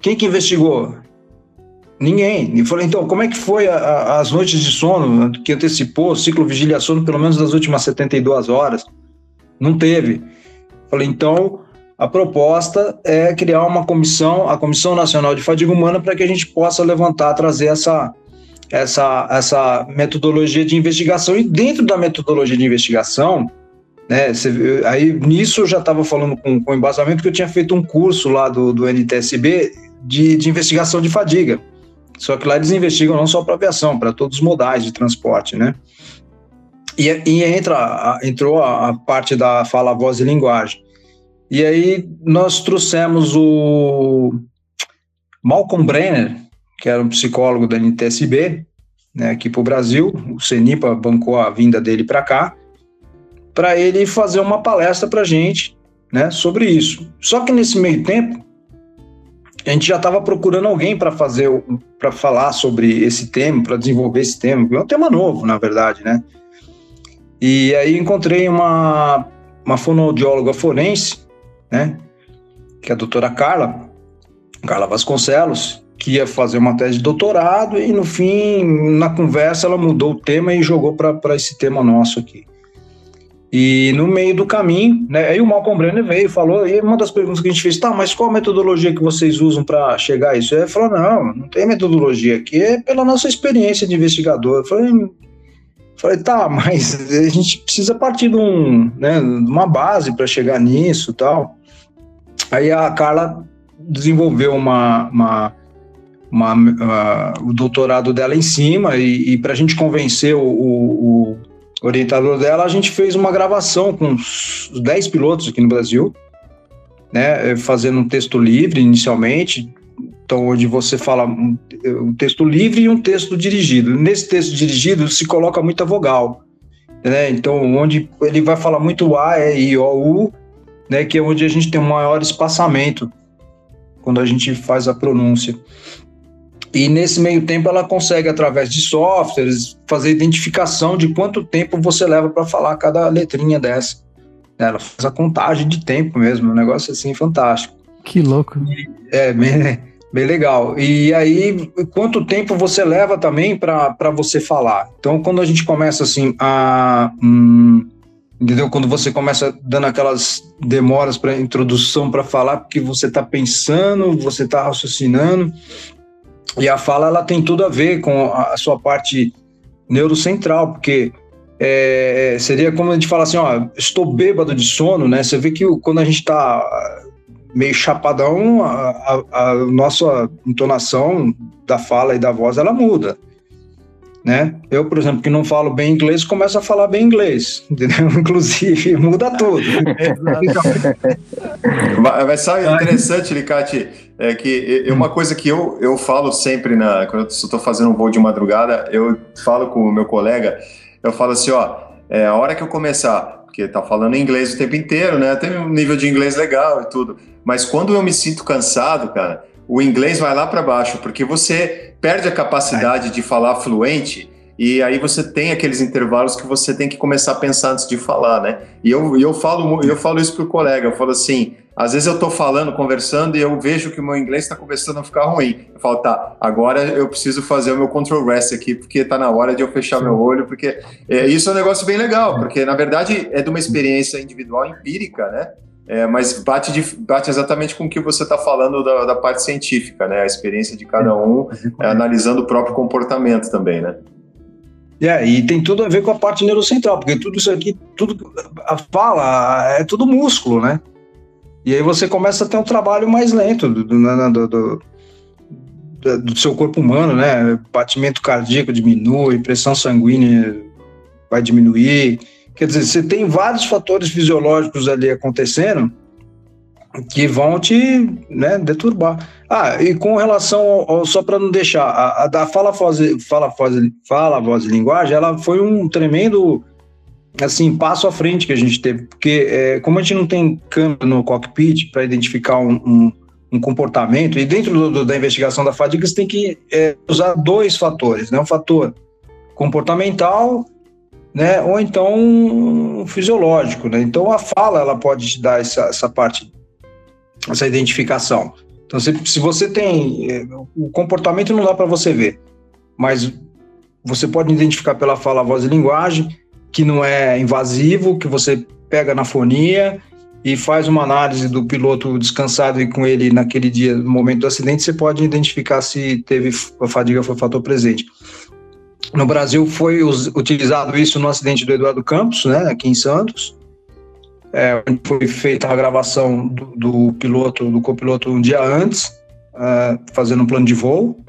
Quem que investigou? Ninguém. E falei, então, como é que foi a, a, as noites de sono que antecipou o ciclo vigília sono pelo menos das últimas 72 horas? Não teve. Falei, então, a proposta é criar uma comissão, a Comissão Nacional de Fadiga Humana, para que a gente possa levantar, trazer essa, essa, essa metodologia de investigação. E dentro da metodologia de investigação, né, você, aí nisso eu já estava falando com, com embasamento que eu tinha feito um curso lá do, do NTSB de, de investigação de fadiga. Só que lá eles investigam não só para aviação, para todos os modais de transporte, né? E, e entra, entrou a, a parte da fala, voz e linguagem. E aí nós trouxemos o Malcolm Brenner, que era um psicólogo da NTSB, né, aqui para o Brasil. O CENIPA bancou a vinda dele para cá, para ele fazer uma palestra para gente né, sobre isso. Só que nesse meio tempo, a gente já estava procurando alguém para fazer, para falar sobre esse tema, para desenvolver esse tema, é um tema novo, na verdade, né? E aí encontrei uma, uma fonoaudióloga forense né? Que é a doutora Carla, Carla Vasconcelos, que ia fazer uma tese de doutorado e no fim, na conversa, ela mudou o tema e jogou para esse tema nosso aqui. E no meio do caminho, né, aí o Malcolm Brenner veio e falou, e uma das perguntas que a gente fez, tá, mas qual a metodologia que vocês usam para chegar a isso? Ele falou, não, não tem metodologia aqui, é pela nossa experiência de investigador. Eu falei, falei tá, mas a gente precisa partir de, um, né, de uma base para chegar nisso tal. Aí a Carla desenvolveu uma, uma, uma uh, o doutorado dela em cima e, e para a gente convencer o, o, orientador dela, a gente fez uma gravação com uns 10 pilotos aqui no Brasil, né, fazendo um texto livre inicialmente, então onde você fala um, um texto livre e um texto dirigido. Nesse texto dirigido se coloca muita vogal, né? Então onde ele vai falar muito a, e, i, o, u, né, que é onde a gente tem um maior espaçamento quando a gente faz a pronúncia. E nesse meio tempo ela consegue, através de softwares, fazer identificação de quanto tempo você leva para falar cada letrinha dessa. Ela faz a contagem de tempo mesmo, um negócio assim fantástico. Que louco. É, bem, bem legal. E aí, quanto tempo você leva também para você falar? Então, quando a gente começa assim a. Hum, entendeu? Quando você começa dando aquelas demoras para introdução para falar, porque você está pensando, você está raciocinando, e a fala ela tem tudo a ver com a sua parte neurocentral, porque é, seria como a gente fala assim, ó, estou bêbado de sono, né? Você vê que quando a gente está meio chapadão, a, a, a, nossa entonação da fala e da voz ela muda, né? Eu, por exemplo, que não falo bem inglês, começo a falar bem inglês, entendeu? Inclusive, muda tudo. Mas sabe interessante, Licati, é que uma coisa que eu, eu falo sempre na, quando eu estou fazendo um voo de madrugada, eu falo com o meu colega, eu falo assim, ó, é, a hora que eu começar, porque tá falando inglês o tempo inteiro, né? Tem um nível de inglês legal e tudo, mas quando eu me sinto cansado, cara, o inglês vai lá para baixo, porque você perde a capacidade de falar fluente e aí você tem aqueles intervalos que você tem que começar a pensar antes de falar, né? E eu, eu, falo, eu falo isso pro colega, eu falo assim, às vezes eu estou falando, conversando e eu vejo que o meu inglês está começando a ficar ruim. Eu falo, tá, agora eu preciso fazer o meu control rest aqui, porque está na hora de eu fechar Sim. meu olho, porque é, isso é um negócio bem legal, porque na verdade é de uma experiência individual empírica, né? É, mas bate, de, bate exatamente com o que você está falando da, da, parte científica, né? A experiência de cada um, é, analisando o próprio comportamento também, né? É, e tem tudo a ver com a parte neurocentral, porque tudo isso aqui, tudo a fala é tudo músculo, né? E aí você começa a ter um trabalho mais lento do, do, do, do seu corpo humano, né? Batimento cardíaco diminui, pressão sanguínea vai diminuir. Quer dizer, você tem vários fatores fisiológicos ali acontecendo que vão te né, deturbar. Ah, e com relação ao, ao só para não deixar, a, a, fala, voz, fala, voz, fala, voz e linguagem, ela foi um tremendo assim, passo à frente que a gente teve, porque é, como a gente não tem câmera no cockpit para identificar um, um, um, comportamento, e dentro do, do, da investigação da fadiga você tem que é, usar dois fatores, né? Um fator comportamental, né? Ou então fisiológico, né? Então a fala ela pode te dar essa, essa parte, essa identificação. Então se, se você tem é, o comportamento não dá para você ver, mas você pode identificar pela fala, voz e linguagem que não é invasivo, que você pega na fonia e faz uma análise do piloto descansado e com ele naquele dia, no momento do acidente, você pode identificar se teve a fadiga foi fator presente. No Brasil foi utilizado isso no acidente do Eduardo Campos, né, aqui em Santos, é, onde foi feita a gravação do, do piloto, do copiloto um dia antes, uh, fazendo um plano de voo,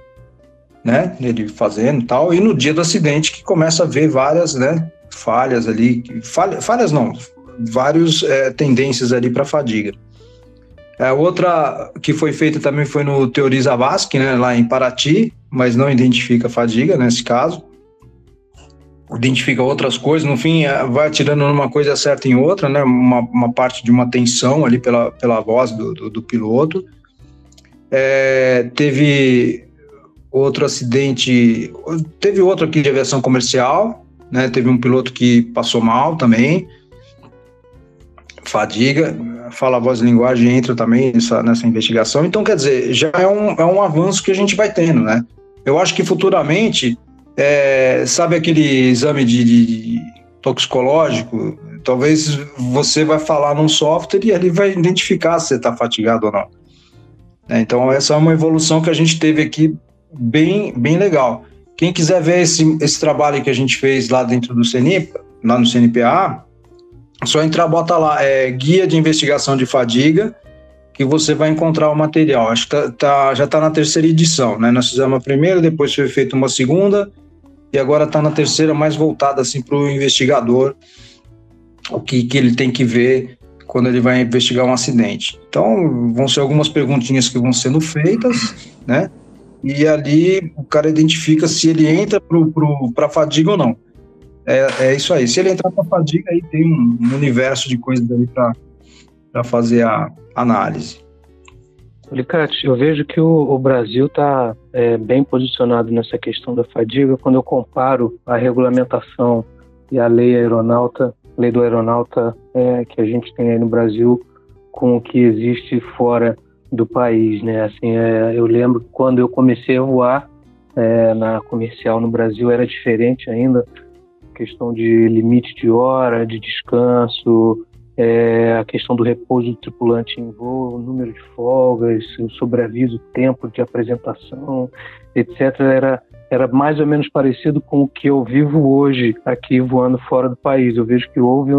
né, ele fazendo tal, e no dia do acidente que começa a ver várias, né, falhas ali, falha, falhas não, vários é, tendências ali para fadiga. A outra que foi feita também foi no Teoriza Vasque, né, lá em Paraty, mas não identifica fadiga nesse caso. Identifica outras coisas, no fim é, vai tirando uma coisa certa em outra, né, uma, uma parte de uma tensão ali pela, pela voz do, do, do piloto. É, teve outro acidente, teve outro aqui de aviação comercial, né? Teve um piloto que passou mal também, fadiga, fala voz e linguagem entra também nessa, nessa investigação. Então, quer dizer, já é um, é um avanço que a gente vai tendo, né? Eu acho que futuramente, é, sabe aquele exame de, de, toxicológico? Talvez você vai falar num software e ele vai identificar se você está fatigado ou não. É, então, essa é uma evolução que a gente teve aqui bem, bem legal. Quem quiser ver esse, esse trabalho que a gente fez lá dentro do CNIP, lá no CNPA, só entrar, bota lá, é Guia de Investigação de Fadiga, que você vai encontrar o material. Acho que tá, tá já está na terceira edição, né? Nós fizemos a primeira, depois foi feita uma segunda, e agora está na terceira mais voltada assim para o investigador, o que, que ele tem que ver quando ele vai investigar um acidente. Então, vão ser algumas perguntinhas que vão sendo feitas, né? E ali o cara identifica se ele entra para a fadiga ou não. É, é isso aí. Se ele entrar para fadiga, aí tem um, um universo de coisas ali para fazer a análise. Alicate, eu vejo que o, o Brasil está é, bem posicionado nessa questão da fadiga quando eu comparo a regulamentação e a lei aeronauta, lei do aeronauta é, que a gente tem aí no Brasil com o que existe fora do país, né? Assim, é, eu lembro que quando eu comecei a voar é, na comercial no Brasil era diferente ainda, questão de limite de hora, de descanso, é, a questão do repouso do tripulante em voo, número de folgas, o sobreaviso, tempo de apresentação, etc., era, era mais ou menos parecido com o que eu vivo hoje aqui voando fora do país. Eu vejo que houve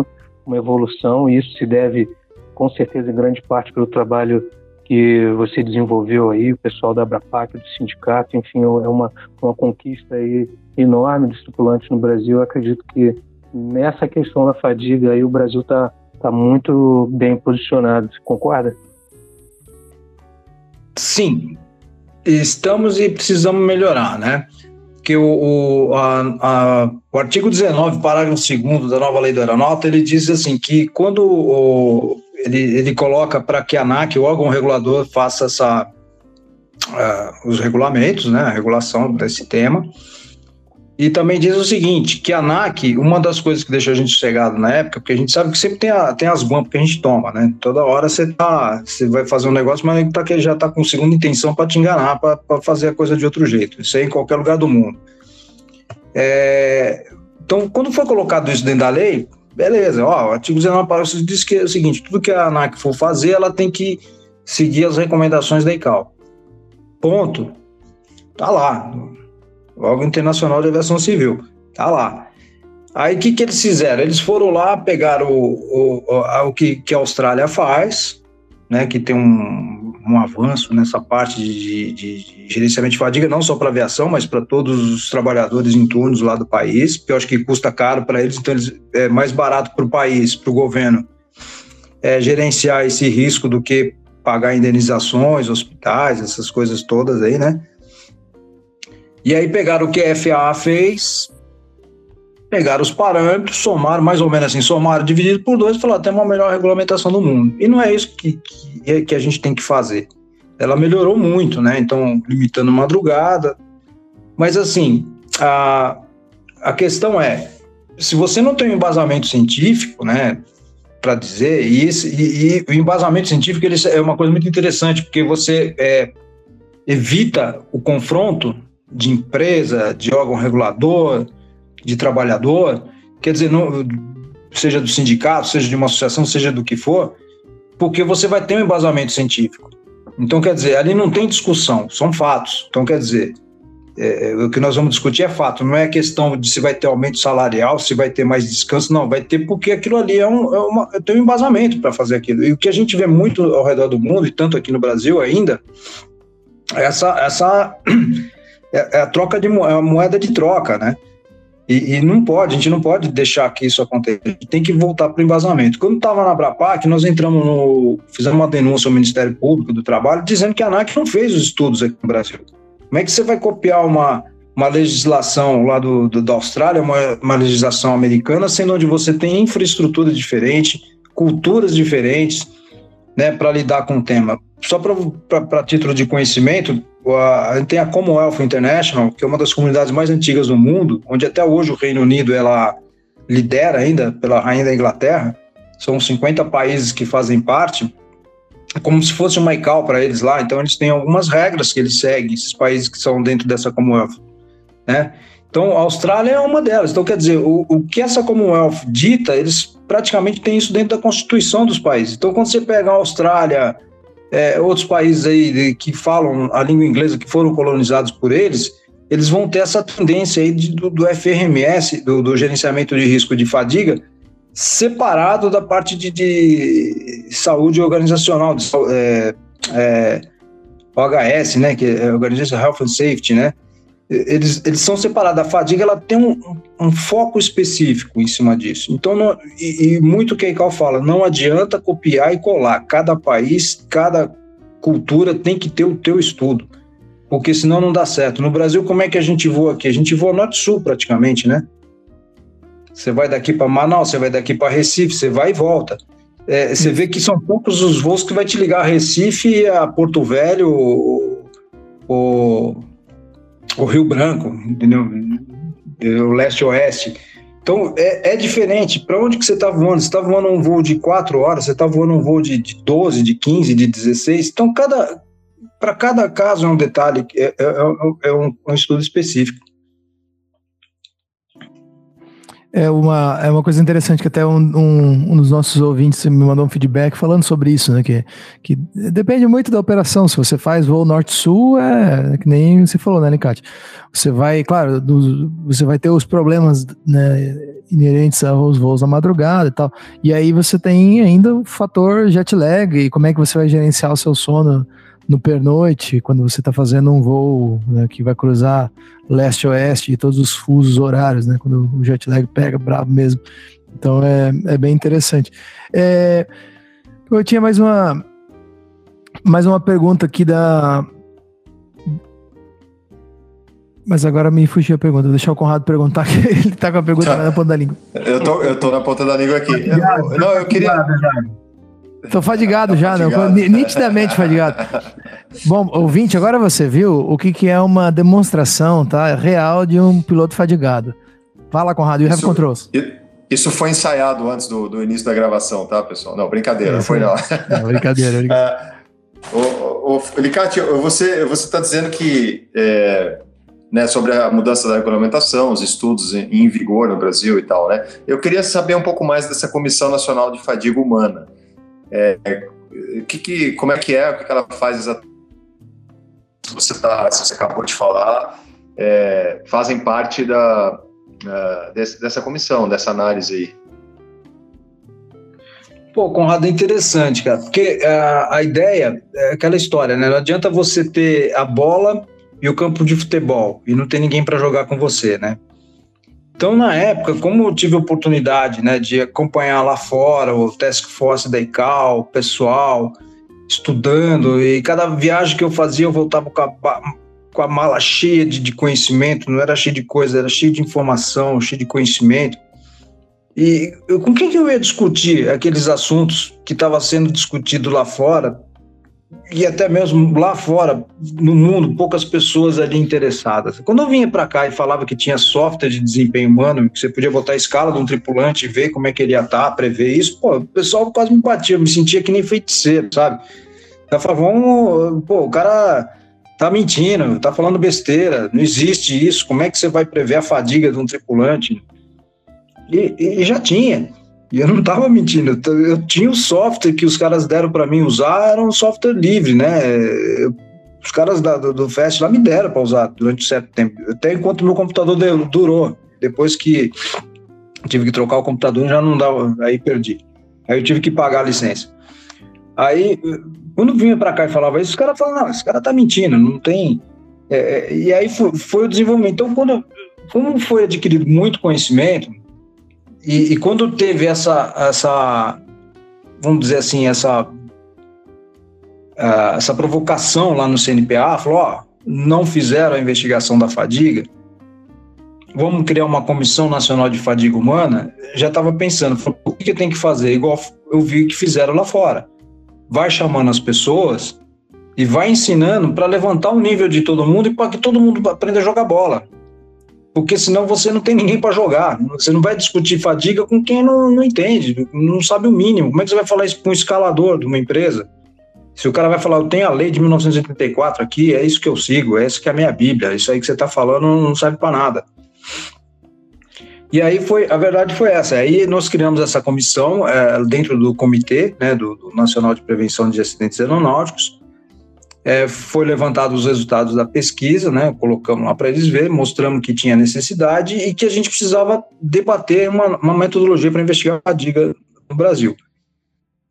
uma evolução e isso se deve, com certeza, em grande parte pelo trabalho que você desenvolveu aí, o pessoal da Abrapac, do sindicato, enfim, é uma, uma conquista aí enorme dos tripulantes no Brasil. Eu acredito que nessa questão da fadiga aí o Brasil está está muito bem posicionado. Você concorda? Sim, estamos e precisamos melhorar, né? Que o, o, a, a, o artigo 19, parágrafo 2 da nova lei do aeronauta, ele diz assim que quando o, ele, ele coloca para que a ANAC, o órgão regulador, faça essa, uh, os regulamentos, né, a regulação desse tema, e também diz o seguinte, que a ANAC, uma das coisas que deixou a gente sossegado na época, porque a gente sabe que sempre tem, a, tem as guampas que a gente toma, né? Toda hora você tá, você vai fazer um negócio, mas tá, que já tá com segunda intenção para te enganar, para fazer a coisa de outro jeito. Isso aí em qualquer lugar do mundo. É, então, quando foi colocado isso dentro da lei, beleza, ó, o artigo 19 parágrafo diz que é o seguinte, tudo que a ANAC for fazer, ela tem que seguir as recomendações da ICAO. Ponto. Tá lá órgão internacional de aviação civil, tá lá. Aí o que, que eles fizeram? Eles foram lá, pegaram o, o, o, o que, que a Austrália faz, né, que tem um, um avanço nessa parte de, de, de gerenciamento de fadiga, não só para aviação, mas para todos os trabalhadores em turnos lá do país, porque eu acho que custa caro para eles, então eles, é mais barato para o país, para o governo, é, gerenciar esse risco do que pagar indenizações, hospitais, essas coisas todas aí, né? E aí pegaram o que a FAA fez, pegaram os parâmetros, somaram, mais ou menos assim, somaram, dividido por dois e falaram, tem uma melhor regulamentação do mundo. E não é isso que, que, é, que a gente tem que fazer. Ela melhorou muito, né? Então, limitando madrugada. Mas assim, a, a questão é, se você não tem um embasamento científico, né, para dizer, e, esse, e, e, o embasamento científico ele é uma coisa muito interessante, porque você é, evita o confronto de empresa, de órgão regulador, de trabalhador, quer dizer, não, seja do sindicato, seja de uma associação, seja do que for, porque você vai ter um embasamento científico. Então, quer dizer, ali não tem discussão, são fatos. Então, quer dizer, é, é, o que nós vamos discutir é fato, não é questão de se vai ter aumento salarial, se vai ter mais descanso, não, vai ter porque aquilo ali é um, é uma, tem um embasamento para fazer aquilo. E o que a gente vê muito ao redor do mundo, e tanto aqui no Brasil ainda, é essa, essa é, é a troca de é a moeda de troca, né? E, e, não pode, a gente não pode deixar que isso aconteça. Tem que voltar para o embasamento. Quando estava na Abrapac, nós entramos no. fizemos uma denúncia ao Ministério Público do Trabalho dizendo que a ANAC não fez os estudos aqui no Brasil. Como é que você vai copiar uma, uma legislação lá do, do da Austrália, uma, uma legislação americana, sendo onde você tem infraestrutura diferente, culturas diferentes, né, para lidar com o tema? Só para título de conhecimento, a tem a Commonwealth International, que é uma das comunidades mais antigas do mundo, onde até hoje o Reino Unido ela lidera ainda pela rainha da Inglaterra. São 50 países que fazem parte, é como se fosse uma ICAO para eles lá. Então eles têm algumas regras que eles seguem, esses países que são dentro dessa Commonwealth, né? Então a Austrália é uma delas. Então quer dizer, o, o que essa Commonwealth dita, eles praticamente têm isso dentro da Constituição dos países. Então quando você pega a Austrália, é, outros países aí de, que falam a língua inglesa, que foram colonizados por eles, eles vão ter essa tendência aí de, do, do, FRMS, do, do, gerenciamento de risco de fadiga, separado da parte de, de saúde organizacional, de, é, é, OHS, né, que é Organização Health and Safety, né, eles, eles são separados. A fadiga ela tem um, um foco específico em cima disso. Então, não, e, e, muito que Keikal fala, não adianta copiar e colar. Cada país, cada cultura tem que ter o teu estudo, porque senão não dá certo. No Brasil, como é que a gente voa aqui? A gente voa norte-sul praticamente, né? Você vai daqui para Manaus, você vai daqui para Recife, você vai e volta. É, você vê que são poucos os voos que vai te ligar a Recife, a Porto Velho, o, o, o Rio Branco, entendeu? O leste-oeste. Então é, é diferente. Para onde que você está voando? Você está voando um voo de 4 horas, você está voando um voo de, de 12, de 15, de 16. Então, cada, para cada caso é um detalhe, é, é, é, é um, um estudo específico. É uma, é uma coisa interessante que até um, um, um, dos nossos ouvintes me mandou um feedback falando sobre isso, né? Que, que depende muito da operação. Se você faz voo norte-sul, é, que nem você falou, né, Alicate? Você vai, claro, do, você vai ter os problemas né, inerentes aos voos na madrugada e tal. E aí você tem ainda o fator jet lag e como é que você vai gerenciar o seu sono no pernoite, quando você está fazendo um voo né, que vai cruzar leste-oeste e todos os fusos horários, né, quando o jet lag pega brabo mesmo. Então é, é bem interessante. É, eu tinha mais uma mais uma pergunta aqui da mas agora me fugiu a pergunta. Vou deixar o Conrado perguntar, que ele tá com a pergunta na ponta da língua. Eu tô, eu tô na ponta da língua aqui. Eu, não, eu queria. Tô fadigado já, fadigado. Não, nitidamente fadigado. Bom, ouvinte, agora você viu o que, que é uma demonstração tá, real de um piloto fadigado. Fala, Conrado, you have controls. Isso foi ensaiado antes do, do, início da gravação, tá, pessoal? Não, brincadeira, não foi não. não brincadeira. brincadeira. uh, o, Licati, você está dizendo que é, né, sobre a mudança da regulamentação, os estudos em, em vigor no Brasil e tal, né? Eu queria saber um pouco mais dessa Comissão Nacional de Fadiga Humana. É, que, que, como é que é, o que, ela faz exatamente? Você tá, você acabou de falar, é, fazem parte da, desse, dessa comissão, dessa análise aí. Pô, Conrado, é interessante, cara, porque uh, a ideia é aquela história, né? Não adianta você ter a bola e o campo de futebol e não ter ninguém para jogar com você, né? Então, na época, como eu tive oportunidade né, de acompanhar lá fora o Task Force da ICAO, o pessoal estudando, e cada viagem que eu fazia eu voltava com a, com a mala cheia de, de conhecimento, não era cheia de coisa, era cheia de informação, cheia de conhecimento. E com quem que eu ia discutir aqueles assuntos que estavam sendo discutidos lá fora e até mesmo lá fora, no mundo, poucas pessoas ali interessadas. Quando eu vinha para cá e falava que tinha software de desempenho humano, que você podia botar a escala de um tripulante e ver como é que ele ia estar, tá, prever isso, pô, o pessoal quase me batia, me sentia que nem feiticeiro, sabe? Eu falava, vamos, pô, o cara tá mentindo, tá falando besteira, não existe isso, como é que você vai prever a fadiga de um tripulante? E, e já tinha. E eu não estava mentindo, eu tinha o software que os caras deram para mim usar, era um software livre, né? Os caras da, do, do Fast lá me deram para usar durante um certo tempo, até enquanto meu computador durou. Depois que tive que trocar o computador, já não dava, aí perdi. Aí eu tive que pagar a licença. Aí, quando vinha para cá e falava isso, os caras falavam, não, esse cara tá mentindo, não tem. É, é e aí foi, foi, o desenvolvimento. Então, quando, como foi adquirido muito conhecimento, e, e, quando teve essa, essa, vamos dizer assim, essa, uh, essa provocação lá no CNPA, falou, ó, não fizeram a investigação da fadiga, vamos criar uma comissão nacional de fadiga humana, já estava pensando, o que, que tem que fazer? Igual eu vi que fizeram lá fora. Vai chamando as pessoas e vai ensinando para levantar o nível de todo mundo e para que todo mundo aprenda a jogar bola porque senão você não tem ninguém para jogar. Você não vai discutir fadiga com quem não, não entende, não sabe o mínimo. Como é que você vai falar isso para um escalador de uma empresa? Se o cara vai falar, eu tenho a lei de 1984 aqui, é isso que eu sigo, é isso que é a minha Bíblia, isso aí que você está falando não serve para nada. E aí foi, a verdade foi essa. Aí nós criamos essa comissão é, dentro do comitê, né, do, do Nacional de Prevenção de Acidentes Aeronáuticos, é, foi levantado os resultados da pesquisa, né, colocamos lá para eles verem, mostramos que tinha necessidade e que a gente precisava debater uma, uma metodologia para investigar a fadiga no Brasil.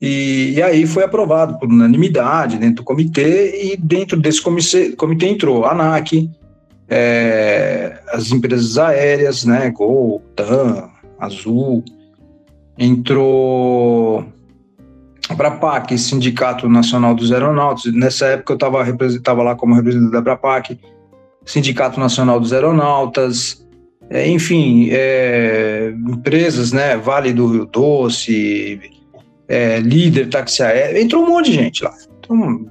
E, e, aí foi aprovado por unanimidade dentro do comitê, e dentro desse comitê, comitê entrou a ANAC, é, as empresas aéreas, né, Gol, TAM, Azul, entrou a Brapac, Sindicato Nacional dos Aeronautas, nessa época eu estava lá como representante da Brapac, Sindicato Nacional dos Aeronautas, é, enfim, é, empresas, né, Vale do Rio Doce, é, Líder Táxi Aéreo, entrou um monte de gente lá, entrou,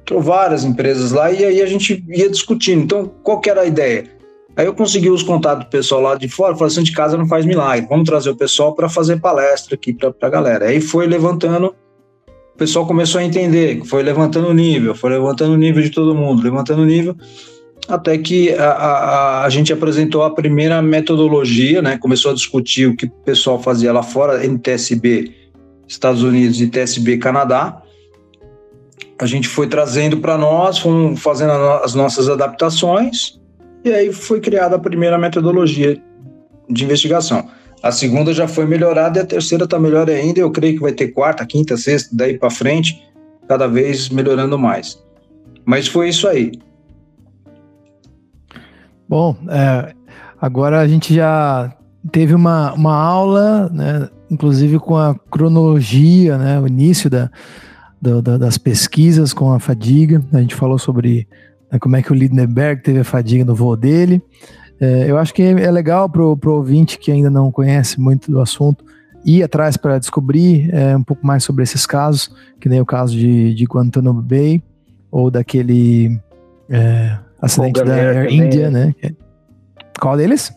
entrou várias empresas lá e aí a gente ia discutindo, então qual que era a ideia? Aí eu consegui os contatos do pessoal lá de fora, falei assim, de casa não faz milagre, vamos trazer o pessoal para fazer palestra aqui para a galera. Aí foi levantando, o pessoal começou a entender, foi levantando o nível, foi levantando o nível de todo mundo, levantando o nível, até que a, a, a gente apresentou a primeira metodologia, né? Começou a discutir o que o pessoal fazia lá fora, NTSB Estados Unidos e TSB Canadá. A gente foi trazendo para nós, fomos fazendo as nossas adaptações, e aí foi criada a primeira metodologia de investigação. A segunda já foi melhorada e a terceira está melhor ainda. Eu creio que vai ter quarta, quinta, sexta, daí para frente, cada vez melhorando mais. Mas foi isso aí. Bom, é, agora a gente já teve uma, uma aula, né, inclusive com a cronologia, né, o início da, do, da, das pesquisas com a fadiga. A gente falou sobre né, como é que o Lindenberg teve a fadiga no voo dele. É, eu acho que é legal para o ouvinte que ainda não conhece muito do assunto ir atrás para descobrir é, um pouco mais sobre esses casos, que nem o caso de, de Guantanamo Bay ou daquele é, acidente da Air India, né? É, qual deles?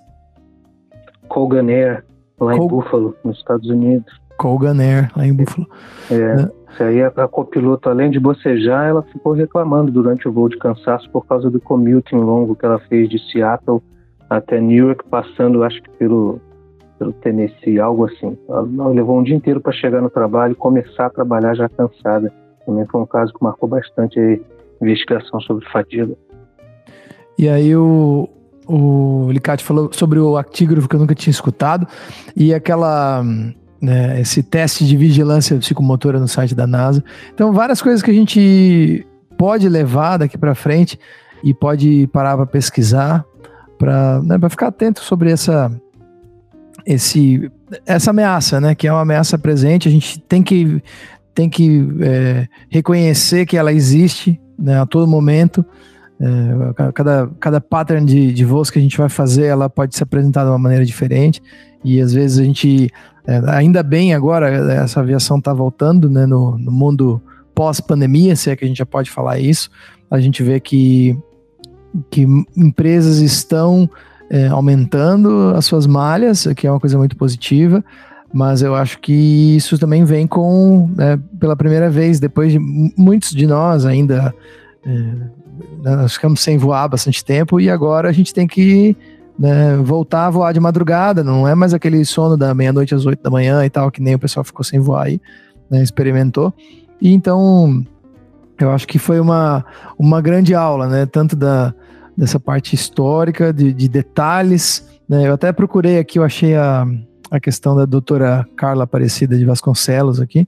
Colgan Air, lá Col em Buffalo, nos Estados Unidos. Colgan Air, lá em Buffalo. É. Né? Isso aí, a, a copiloto, além de bocejar, ela ficou reclamando durante o voo de cansaço por causa do commuting longo que ela fez de Seattle até Newark, passando, acho que pelo, pelo Tennessee, algo assim. Ela, levou um dia inteiro para chegar no trabalho e começar a trabalhar já cansada. Também foi um caso que marcou bastante a investigação sobre fadiga. E aí o, o Licati falou sobre o actígrafo que eu nunca tinha escutado e aquela né, esse teste de vigilância psicomotora no site da NASA. Então, várias coisas que a gente pode levar daqui para frente e pode parar para pesquisar, para né, ficar atento sobre essa, esse, essa ameaça, né, que é uma ameaça presente. A gente tem que, tem que é, reconhecer que ela existe né, a todo momento. É, cada, cada pattern de, de voos que a gente vai fazer, ela pode se apresentar de uma maneira diferente. E às vezes a gente é, ainda bem agora essa aviação está voltando né, no, no mundo pós-pandemia, se é que a gente já pode falar isso. A gente vê que, que empresas estão é, aumentando as suas malhas, que é uma coisa muito positiva, mas eu acho que isso também vem com, é, pela primeira vez, depois de muitos de nós ainda, é, nós ficamos sem voar bastante tempo e agora a gente tem que né, voltar a voar de madrugada, não é mais aquele sono da meia-noite às oito da manhã e tal, que nem o pessoal ficou sem voar aí, né, experimentou. E então, eu acho que foi uma, uma grande aula, né, tanto da, dessa parte histórica, de, de detalhes, né, eu até procurei aqui, eu achei a, a questão da doutora Carla Aparecida de Vasconcelos aqui,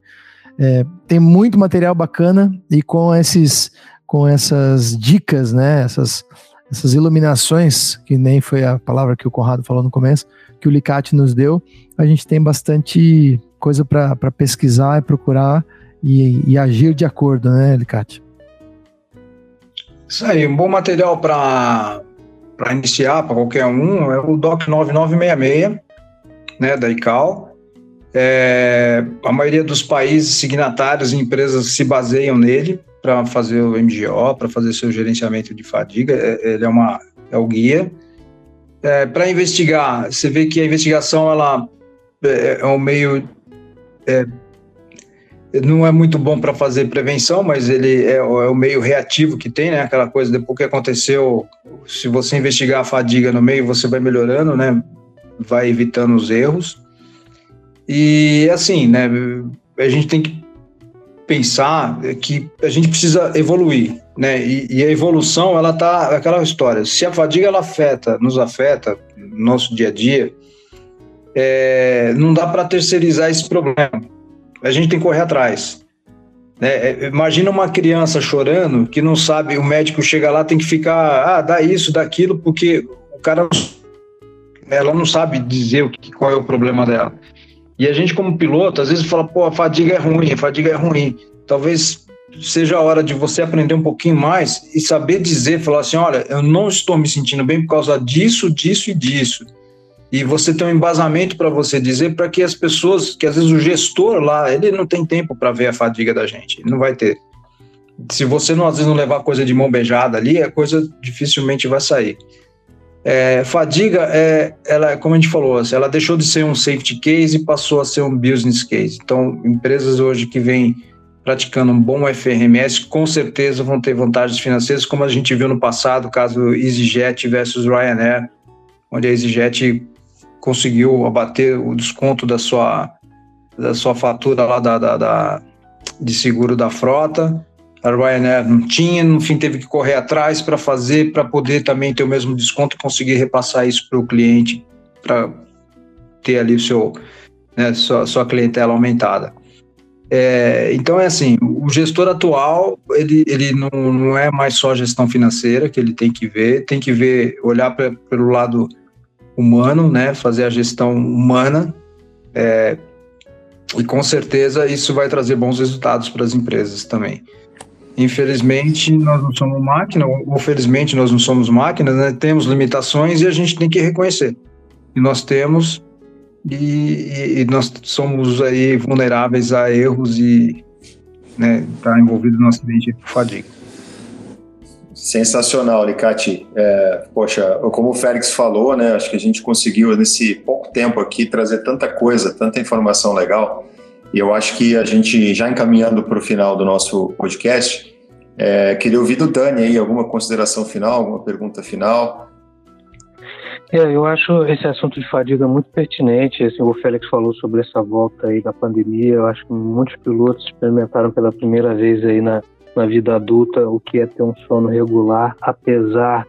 é, tem muito material bacana e com esses com essas dicas, né, essas essas iluminações, que nem foi a palavra que o Conrado falou no começo, que o Licate nos deu, a gente tem bastante coisa para pesquisar e procurar e, e, agir de acordo, né, Licate? Isso aí, um bom material para iniciar para qualquer um é o DOC 9966, né, da ICAO. É, a maioria dos países signatários e empresas se baseiam nele para fazer o MGO, para fazer seu gerenciamento de fadiga, é, ele é, uma, é o guia. É, para investigar, você vê que a investigação ela é, é um meio é, não é muito bom para fazer prevenção, mas ele é, é, o meio reativo que tem, né? Aquela coisa depois que aconteceu, se você investigar a fadiga no meio, você vai melhorando, né? Vai evitando os erros. E assim, né? A gente tem que pensar que a gente precisa evoluir, né? E, e, a evolução, ela tá aquela história. Se a fadiga ela afeta, nos afeta no nosso dia a dia, é, não dá para terceirizar esse problema. A gente tem que correr atrás. Né? É, imagina uma criança chorando que não sabe, o médico chega lá, tem que ficar, ah, dá isso, dá aquilo, porque o cara, ela não sabe dizer o que, qual é o problema dela. E a gente, como piloto, às vezes fala, pô, a fadiga é ruim, a fadiga é ruim. Talvez seja a hora de você aprender um pouquinho mais e saber dizer, falar assim, olha, eu não estou me sentindo bem por causa disso, disso e disso e você tem um embasamento para você dizer para que as pessoas, que às vezes o gestor lá, ele não tem tempo para ver a fadiga da gente, ele não vai ter. Se você não às vezes não levar coisa de mão beijada ali, a coisa dificilmente vai sair. É, fadiga é, ela, como a gente falou, assim, ela deixou de ser um safety case e passou a ser um business case. Então, empresas hoje que vêm praticando um bom FRMS, com certeza vão ter vantagens financeiras, como a gente viu no passado, caso EasyJet versus Ryanair, onde a EasyJet conseguiu abater o desconto da sua, da sua fatura lá da, da, da de seguro da frota. A Ryanair não tinha, no fim teve que correr atrás para fazer, para poder também ter o mesmo desconto e conseguir repassar isso para o cliente, para ter ali seu, né, sua, sua clientela aumentada. É, então é assim, o gestor atual ele, ele não, não é mais só gestão financeira que ele tem que ver, tem que ver, olhar pra, pelo lado humano, né? Fazer a gestão humana. É, e com certeza isso vai trazer bons resultados para as empresas também. Infelizmente, nós não somos máquina, ou felizmente nós não somos máquinas, né? temos limitações e a gente tem que reconhecer. E nós temos, e, e nós somos aí vulneráveis a erros e né, tá envolvido no acidente de fadiga. Sensacional, Licati. É, poxa, como o Félix falou, né, acho que a gente conseguiu nesse pouco tempo aqui trazer tanta coisa, tanta informação legal. E eu acho que a gente, já encaminhando para o final do nosso podcast, é, queria ouvir do Dani aí alguma consideração final, alguma pergunta final. É, eu acho esse assunto de fadiga muito pertinente. Assim, o Félix falou sobre essa volta aí da pandemia. Eu acho que muitos pilotos experimentaram pela primeira vez aí na, na vida adulta o que é ter um sono regular, apesar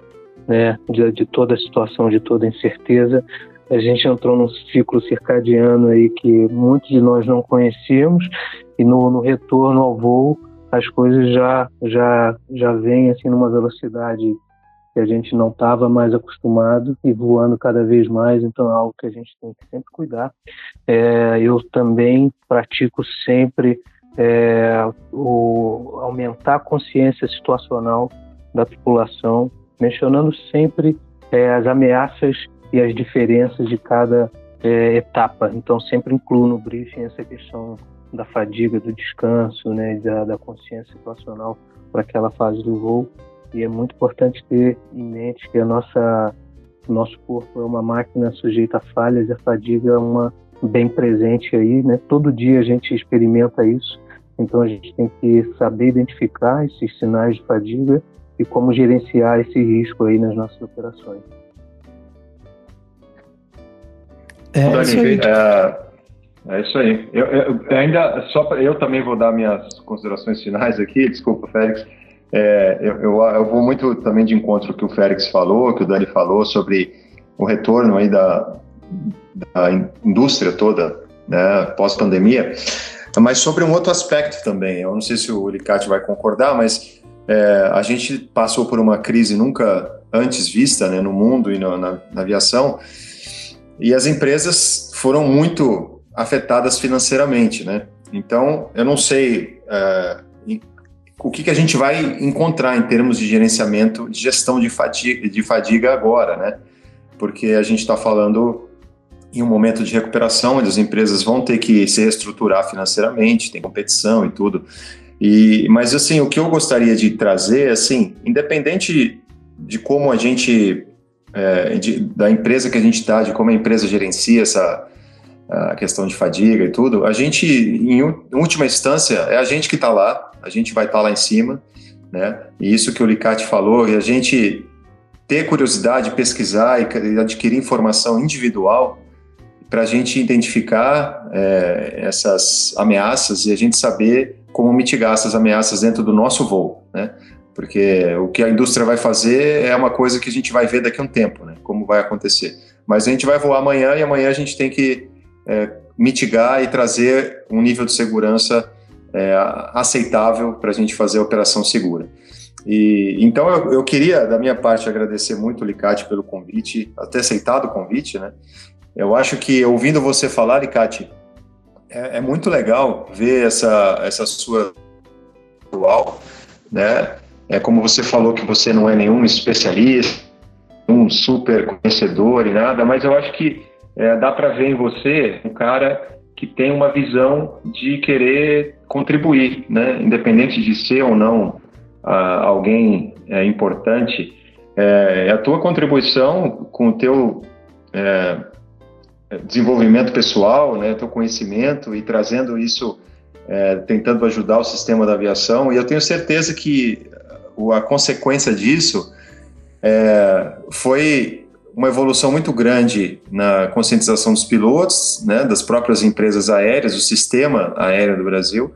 né, de, de toda a situação, de toda a incerteza. A gente entrou num ciclo circadiano aí que muitos de nós não conhecíamos e no, no retorno ao voo as coisas já já já vêm assim numa velocidade que a gente não estava mais acostumado e voando cada vez mais, então é algo que a gente tem que sempre cuidar. É, eu também pratico sempre é, o, aumentar a consciência situacional da população, mencionando sempre é, as ameaças e as diferenças de cada é, etapa. Então, sempre incluo no briefing essa questão da fadiga, do descanso, né, da, da consciência situacional para aquela fase do voo. E é muito importante ter em mente que a nossa nosso corpo é uma máquina sujeita a falhas e a fadiga é uma bem presente aí, né? Todo dia a gente experimenta isso, então a gente tem que saber identificar esses sinais de fadiga e como gerenciar esse risco aí nas nossas operações. É, Dani, isso aí. É, é isso aí. Eu, eu ainda só pra, eu também vou dar minhas considerações finais aqui. Desculpa, Félix. É, eu, eu, eu, vou muito também de encontro que o Félix falou, que o Dani falou sobre o retorno aí da, da indústria toda, né, pós-pandemia, mas sobre um outro aspecto também. Eu não sei se o Licati vai concordar, mas é, a gente passou por uma crise nunca antes vista né, no mundo e no, na, na aviação, e as empresas foram muito afetadas financeiramente, né? Então, eu não sei é, o que, que a gente vai encontrar em termos de gerenciamento, de gestão de fadiga, de fadiga agora, né? Porque a gente está falando em um momento de recuperação, onde as empresas vão ter que se reestruturar financeiramente, tem competição e tudo. E, mas assim, o que eu gostaria de trazer, assim, independente de como a gente, é, de, da empresa que a gente está, de como a empresa gerencia essa a questão de fadiga e tudo, a gente, em última instância, é a gente que está lá, a gente vai estar tá lá em cima, né? E isso que o Licati falou, e a gente ter curiosidade, pesquisar e adquirir informação individual para a gente identificar é, essas ameaças e a gente saber como mitigar essas ameaças dentro do nosso voo, né? Porque o que a indústria vai fazer é uma coisa que a gente vai ver daqui a um tempo, né? Como vai acontecer. Mas a gente vai voar amanhã e amanhã a gente tem que é, mitigar e trazer um nível de segurança é, aceitável para a gente fazer a operação segura. E, então eu, eu, queria, da minha parte, agradecer muito o Licate pelo convite, até aceitado o convite, né? Eu acho que ouvindo você falar, Licate, é, é muito legal ver essa, essa sua atual, né? É como você falou que você não é nenhum especialista, um super conhecedor e nada, mas eu acho que é, dá para ver em você um cara que tem uma visão de querer contribuir, né? Independente de ser ou não uh, alguém é, importante, é, a tua contribuição com o teu é, desenvolvimento pessoal, né, teu conhecimento e trazendo isso, é, tentando ajudar o sistema da aviação. E eu tenho certeza que a consequência disso é, foi uma evolução muito grande na conscientização dos pilotos, né, das próprias empresas aéreas, do sistema aéreo do Brasil.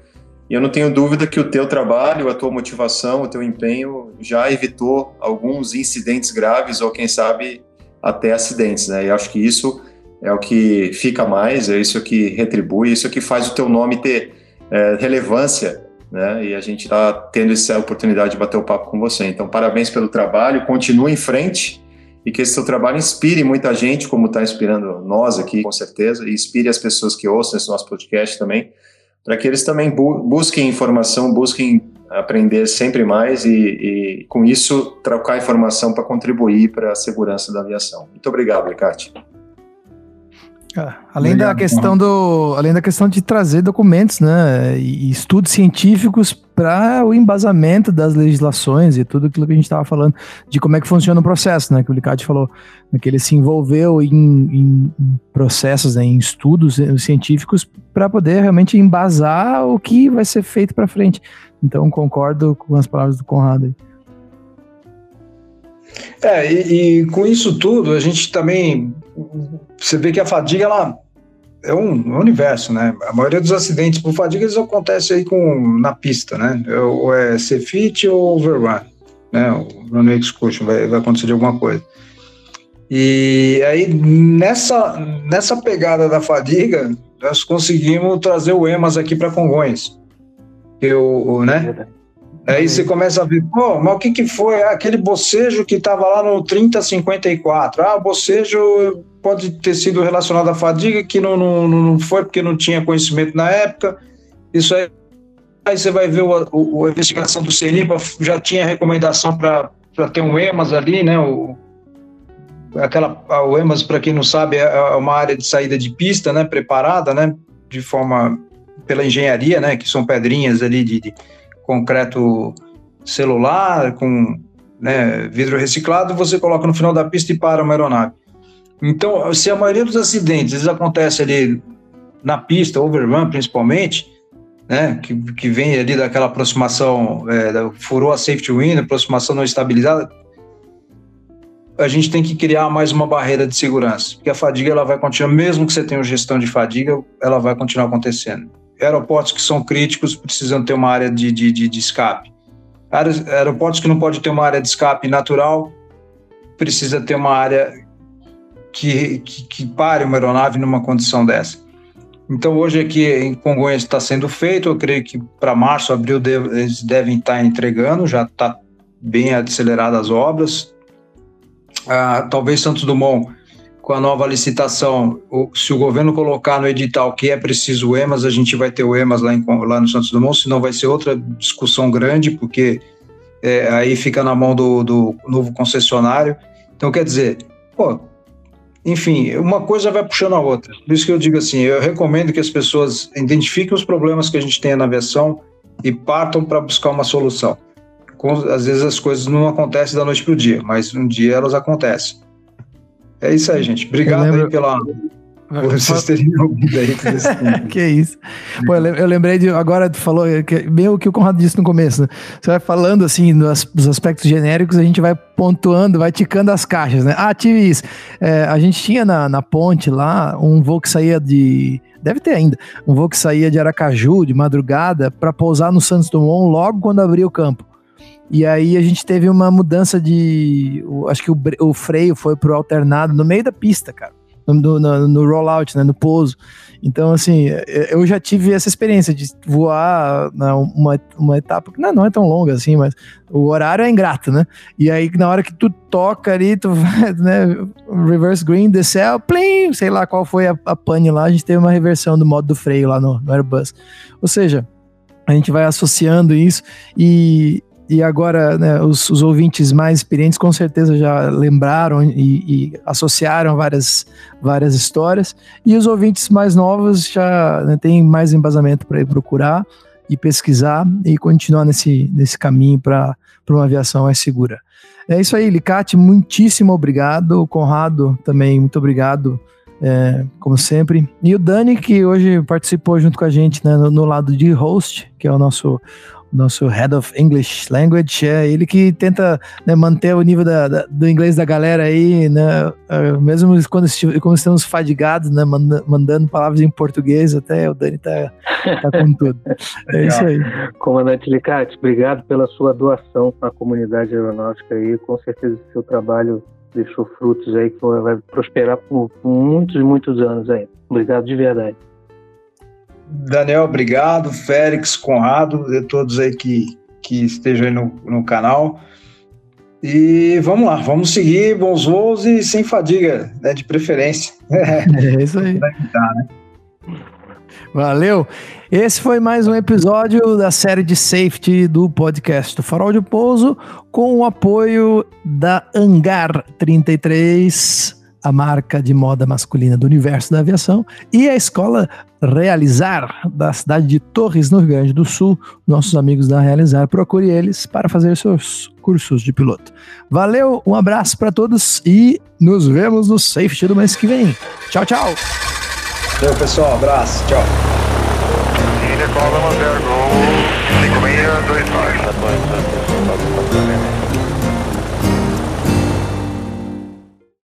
E eu não tenho dúvida que o teu trabalho, a tua motivação, o teu empenho já evitou alguns incidentes graves ou quem sabe até acidentes, né? E acho que isso é o que fica mais, é isso que retribui, isso que faz o teu nome ter é, relevância, né? E a gente está tendo essa oportunidade de bater o papo com você. Então, parabéns pelo trabalho, continue em frente e que esse seu trabalho inspire muita gente, como está inspirando nós aqui, com certeza, e inspire as pessoas que ouçam esse nosso podcast também, para que eles também bu busquem informação, busquem aprender sempre mais e, e com isso, trocar informação para contribuir para a segurança da aviação. Muito obrigado, Ricarte. Ah, além da questão do, além da questão de trazer documentos, né, e estudos científicos para o embasamento das legislações e tudo aquilo que a gente estava falando de como é que funciona o processo, né, que o Licati falou, né, que ele se envolveu em, em, em processos, né, em estudos científicos para poder realmente embasar o que vai ser feito para frente. Então concordo com as palavras do Conrado. Aí. É, e, e, com isso tudo, a gente também. Você vê que a fadiga ela é um, universo, né? A maioria dos acidentes por fadiga eles acontecem aí com, na pista, né? É ou é CFIT ou overrun, né? O runway excursion vai, vai acontecer de alguma coisa. E aí, nessa, nessa pegada da fadiga, nós conseguimos trazer o EMAS aqui para Congonhas. Eu, né? Aí você começa a ver, pô, mas o que, que foi? Aquele bocejo que estava lá no 3054. Ah, o bocejo pode ter sido relacionado à fadiga, que não, não, não foi porque não tinha conhecimento na época. Isso aí, aí você vai ver o, o, a investigação do CENIPA, já tinha recomendação para ter um EMAS ali, né? O, aquela, o EMAS, para quem não sabe, é, é uma área de saída de pista, né? Preparada, né? De forma pela engenharia, né? Que são pedrinhas ali de, de concreto celular, com né, vidro reciclado, você coloca no final da pista e para uma aeronave. Então, se a maioria dos acidentes eles ali na pista, overrun principalmente, né, que, que vem ali daquela aproximação, é, furou a safety wind, aproximação não estabilizada, a gente tem que criar mais uma barreira de segurança, porque a fadiga ela vai continuar, mesmo que você tenha gestão de fadiga, ela vai continuar acontecendo aeroportos que são críticos precisam ter uma área de, de, de, de escape. Aeroportos que não pode ter uma área de escape natural precisa ter uma área que, que, que pare uma aeronave numa condição dessa. Então, hoje aqui em Congonhas está sendo feito, eu creio que para março, abril eles devem estar tá entregando, já está bem aceleradas as obras. Ah, talvez Santos Dumont com a nova licitação, se o governo colocar no edital que é preciso o EMAS, a gente vai ter o EMAS lá, em, lá no Santos Dumont, senão vai ser outra discussão grande, porque é, aí fica na mão do, do novo concessionário. Então, quer dizer, pô, enfim, uma coisa vai puxando a outra. Por isso que eu digo assim, eu recomendo que as pessoas identifiquem os problemas que a gente tem na aviação e partam para buscar uma solução. Às vezes as coisas não acontecem da noite para o dia, mas um dia elas acontecem. É isso aí, gente. Obrigado lembro... aí pela. Por vocês terem ouvido aí. que isso. Pô, eu lembrei de. Agora tu falou, que, meio que o Conrado disse no começo, né? Você vai falando assim dos aspectos genéricos, a gente vai pontuando, vai ticando as caixas, né? Ah, tive isso. É, a gente tinha na, na ponte lá um voo que saía de. Deve ter ainda. Um voo que saía de Aracaju, de madrugada, para pousar no Santos Dumont logo quando abria o campo. E aí a gente teve uma mudança de. Acho que o, o freio foi pro alternado no meio da pista, cara. no, no, no rollout, né, no pouso. Então, assim, eu já tive essa experiência de voar né, uma, uma etapa que não, não é tão longa assim, mas o horário é ingrato, né? E aí, na hora que tu toca ali, tu vai, né, reverse green, desceu, plim, sei lá qual foi a, a pane lá, a gente teve uma reversão do modo do freio lá no, no Airbus. Ou seja, a gente vai associando isso e, e agora né, os, os, ouvintes mais experientes com certeza já lembraram e, e, associaram várias, várias histórias, e os ouvintes mais novos já né, têm mais embasamento para ir procurar e pesquisar e continuar nesse, nesse caminho para uma aviação mais segura. É isso aí, Licate, muitíssimo obrigado. Conrado, também muito obrigado, é, como sempre. E o Dani, que hoje participou junto com a gente né, no, no lado de host, que é o nosso nosso Head of English Language, é ele que tenta né, manter o nível da, da, do inglês da galera aí, né, uh, mesmo quando, quando estamos fadigados, né, mandando, palavras em português, até o Dani tá, tá com tudo. É isso aí. Comandante Licati, obrigado pela sua doação à comunidade aeronáutica aí, com certeza o seu trabalho deixou frutos aí que vai prosperar por, por muitos e muitos anos aí. Obrigado de verdade. Daniel, obrigado. Félix, Conrado, de todos aí que, que estejam aí no, no canal. E vamos lá, vamos seguir bons voos e sem fadiga, né, de preferência. É isso aí. Né? Valeu! Esse foi mais um episódio da série de safety do podcast do Farol de Pouso, com o apoio da Hangar 33 a marca de moda masculina do universo da aviação, e a escola Realizar, da cidade de Torres, no Rio Grande do Sul. Nossos amigos da Realizar, procure eles para fazer seus cursos de piloto. Valeu, um abraço para todos e nos vemos no Safety do mês que vem. Tchau, tchau. Valeu, pessoal. Abraço. Tchau.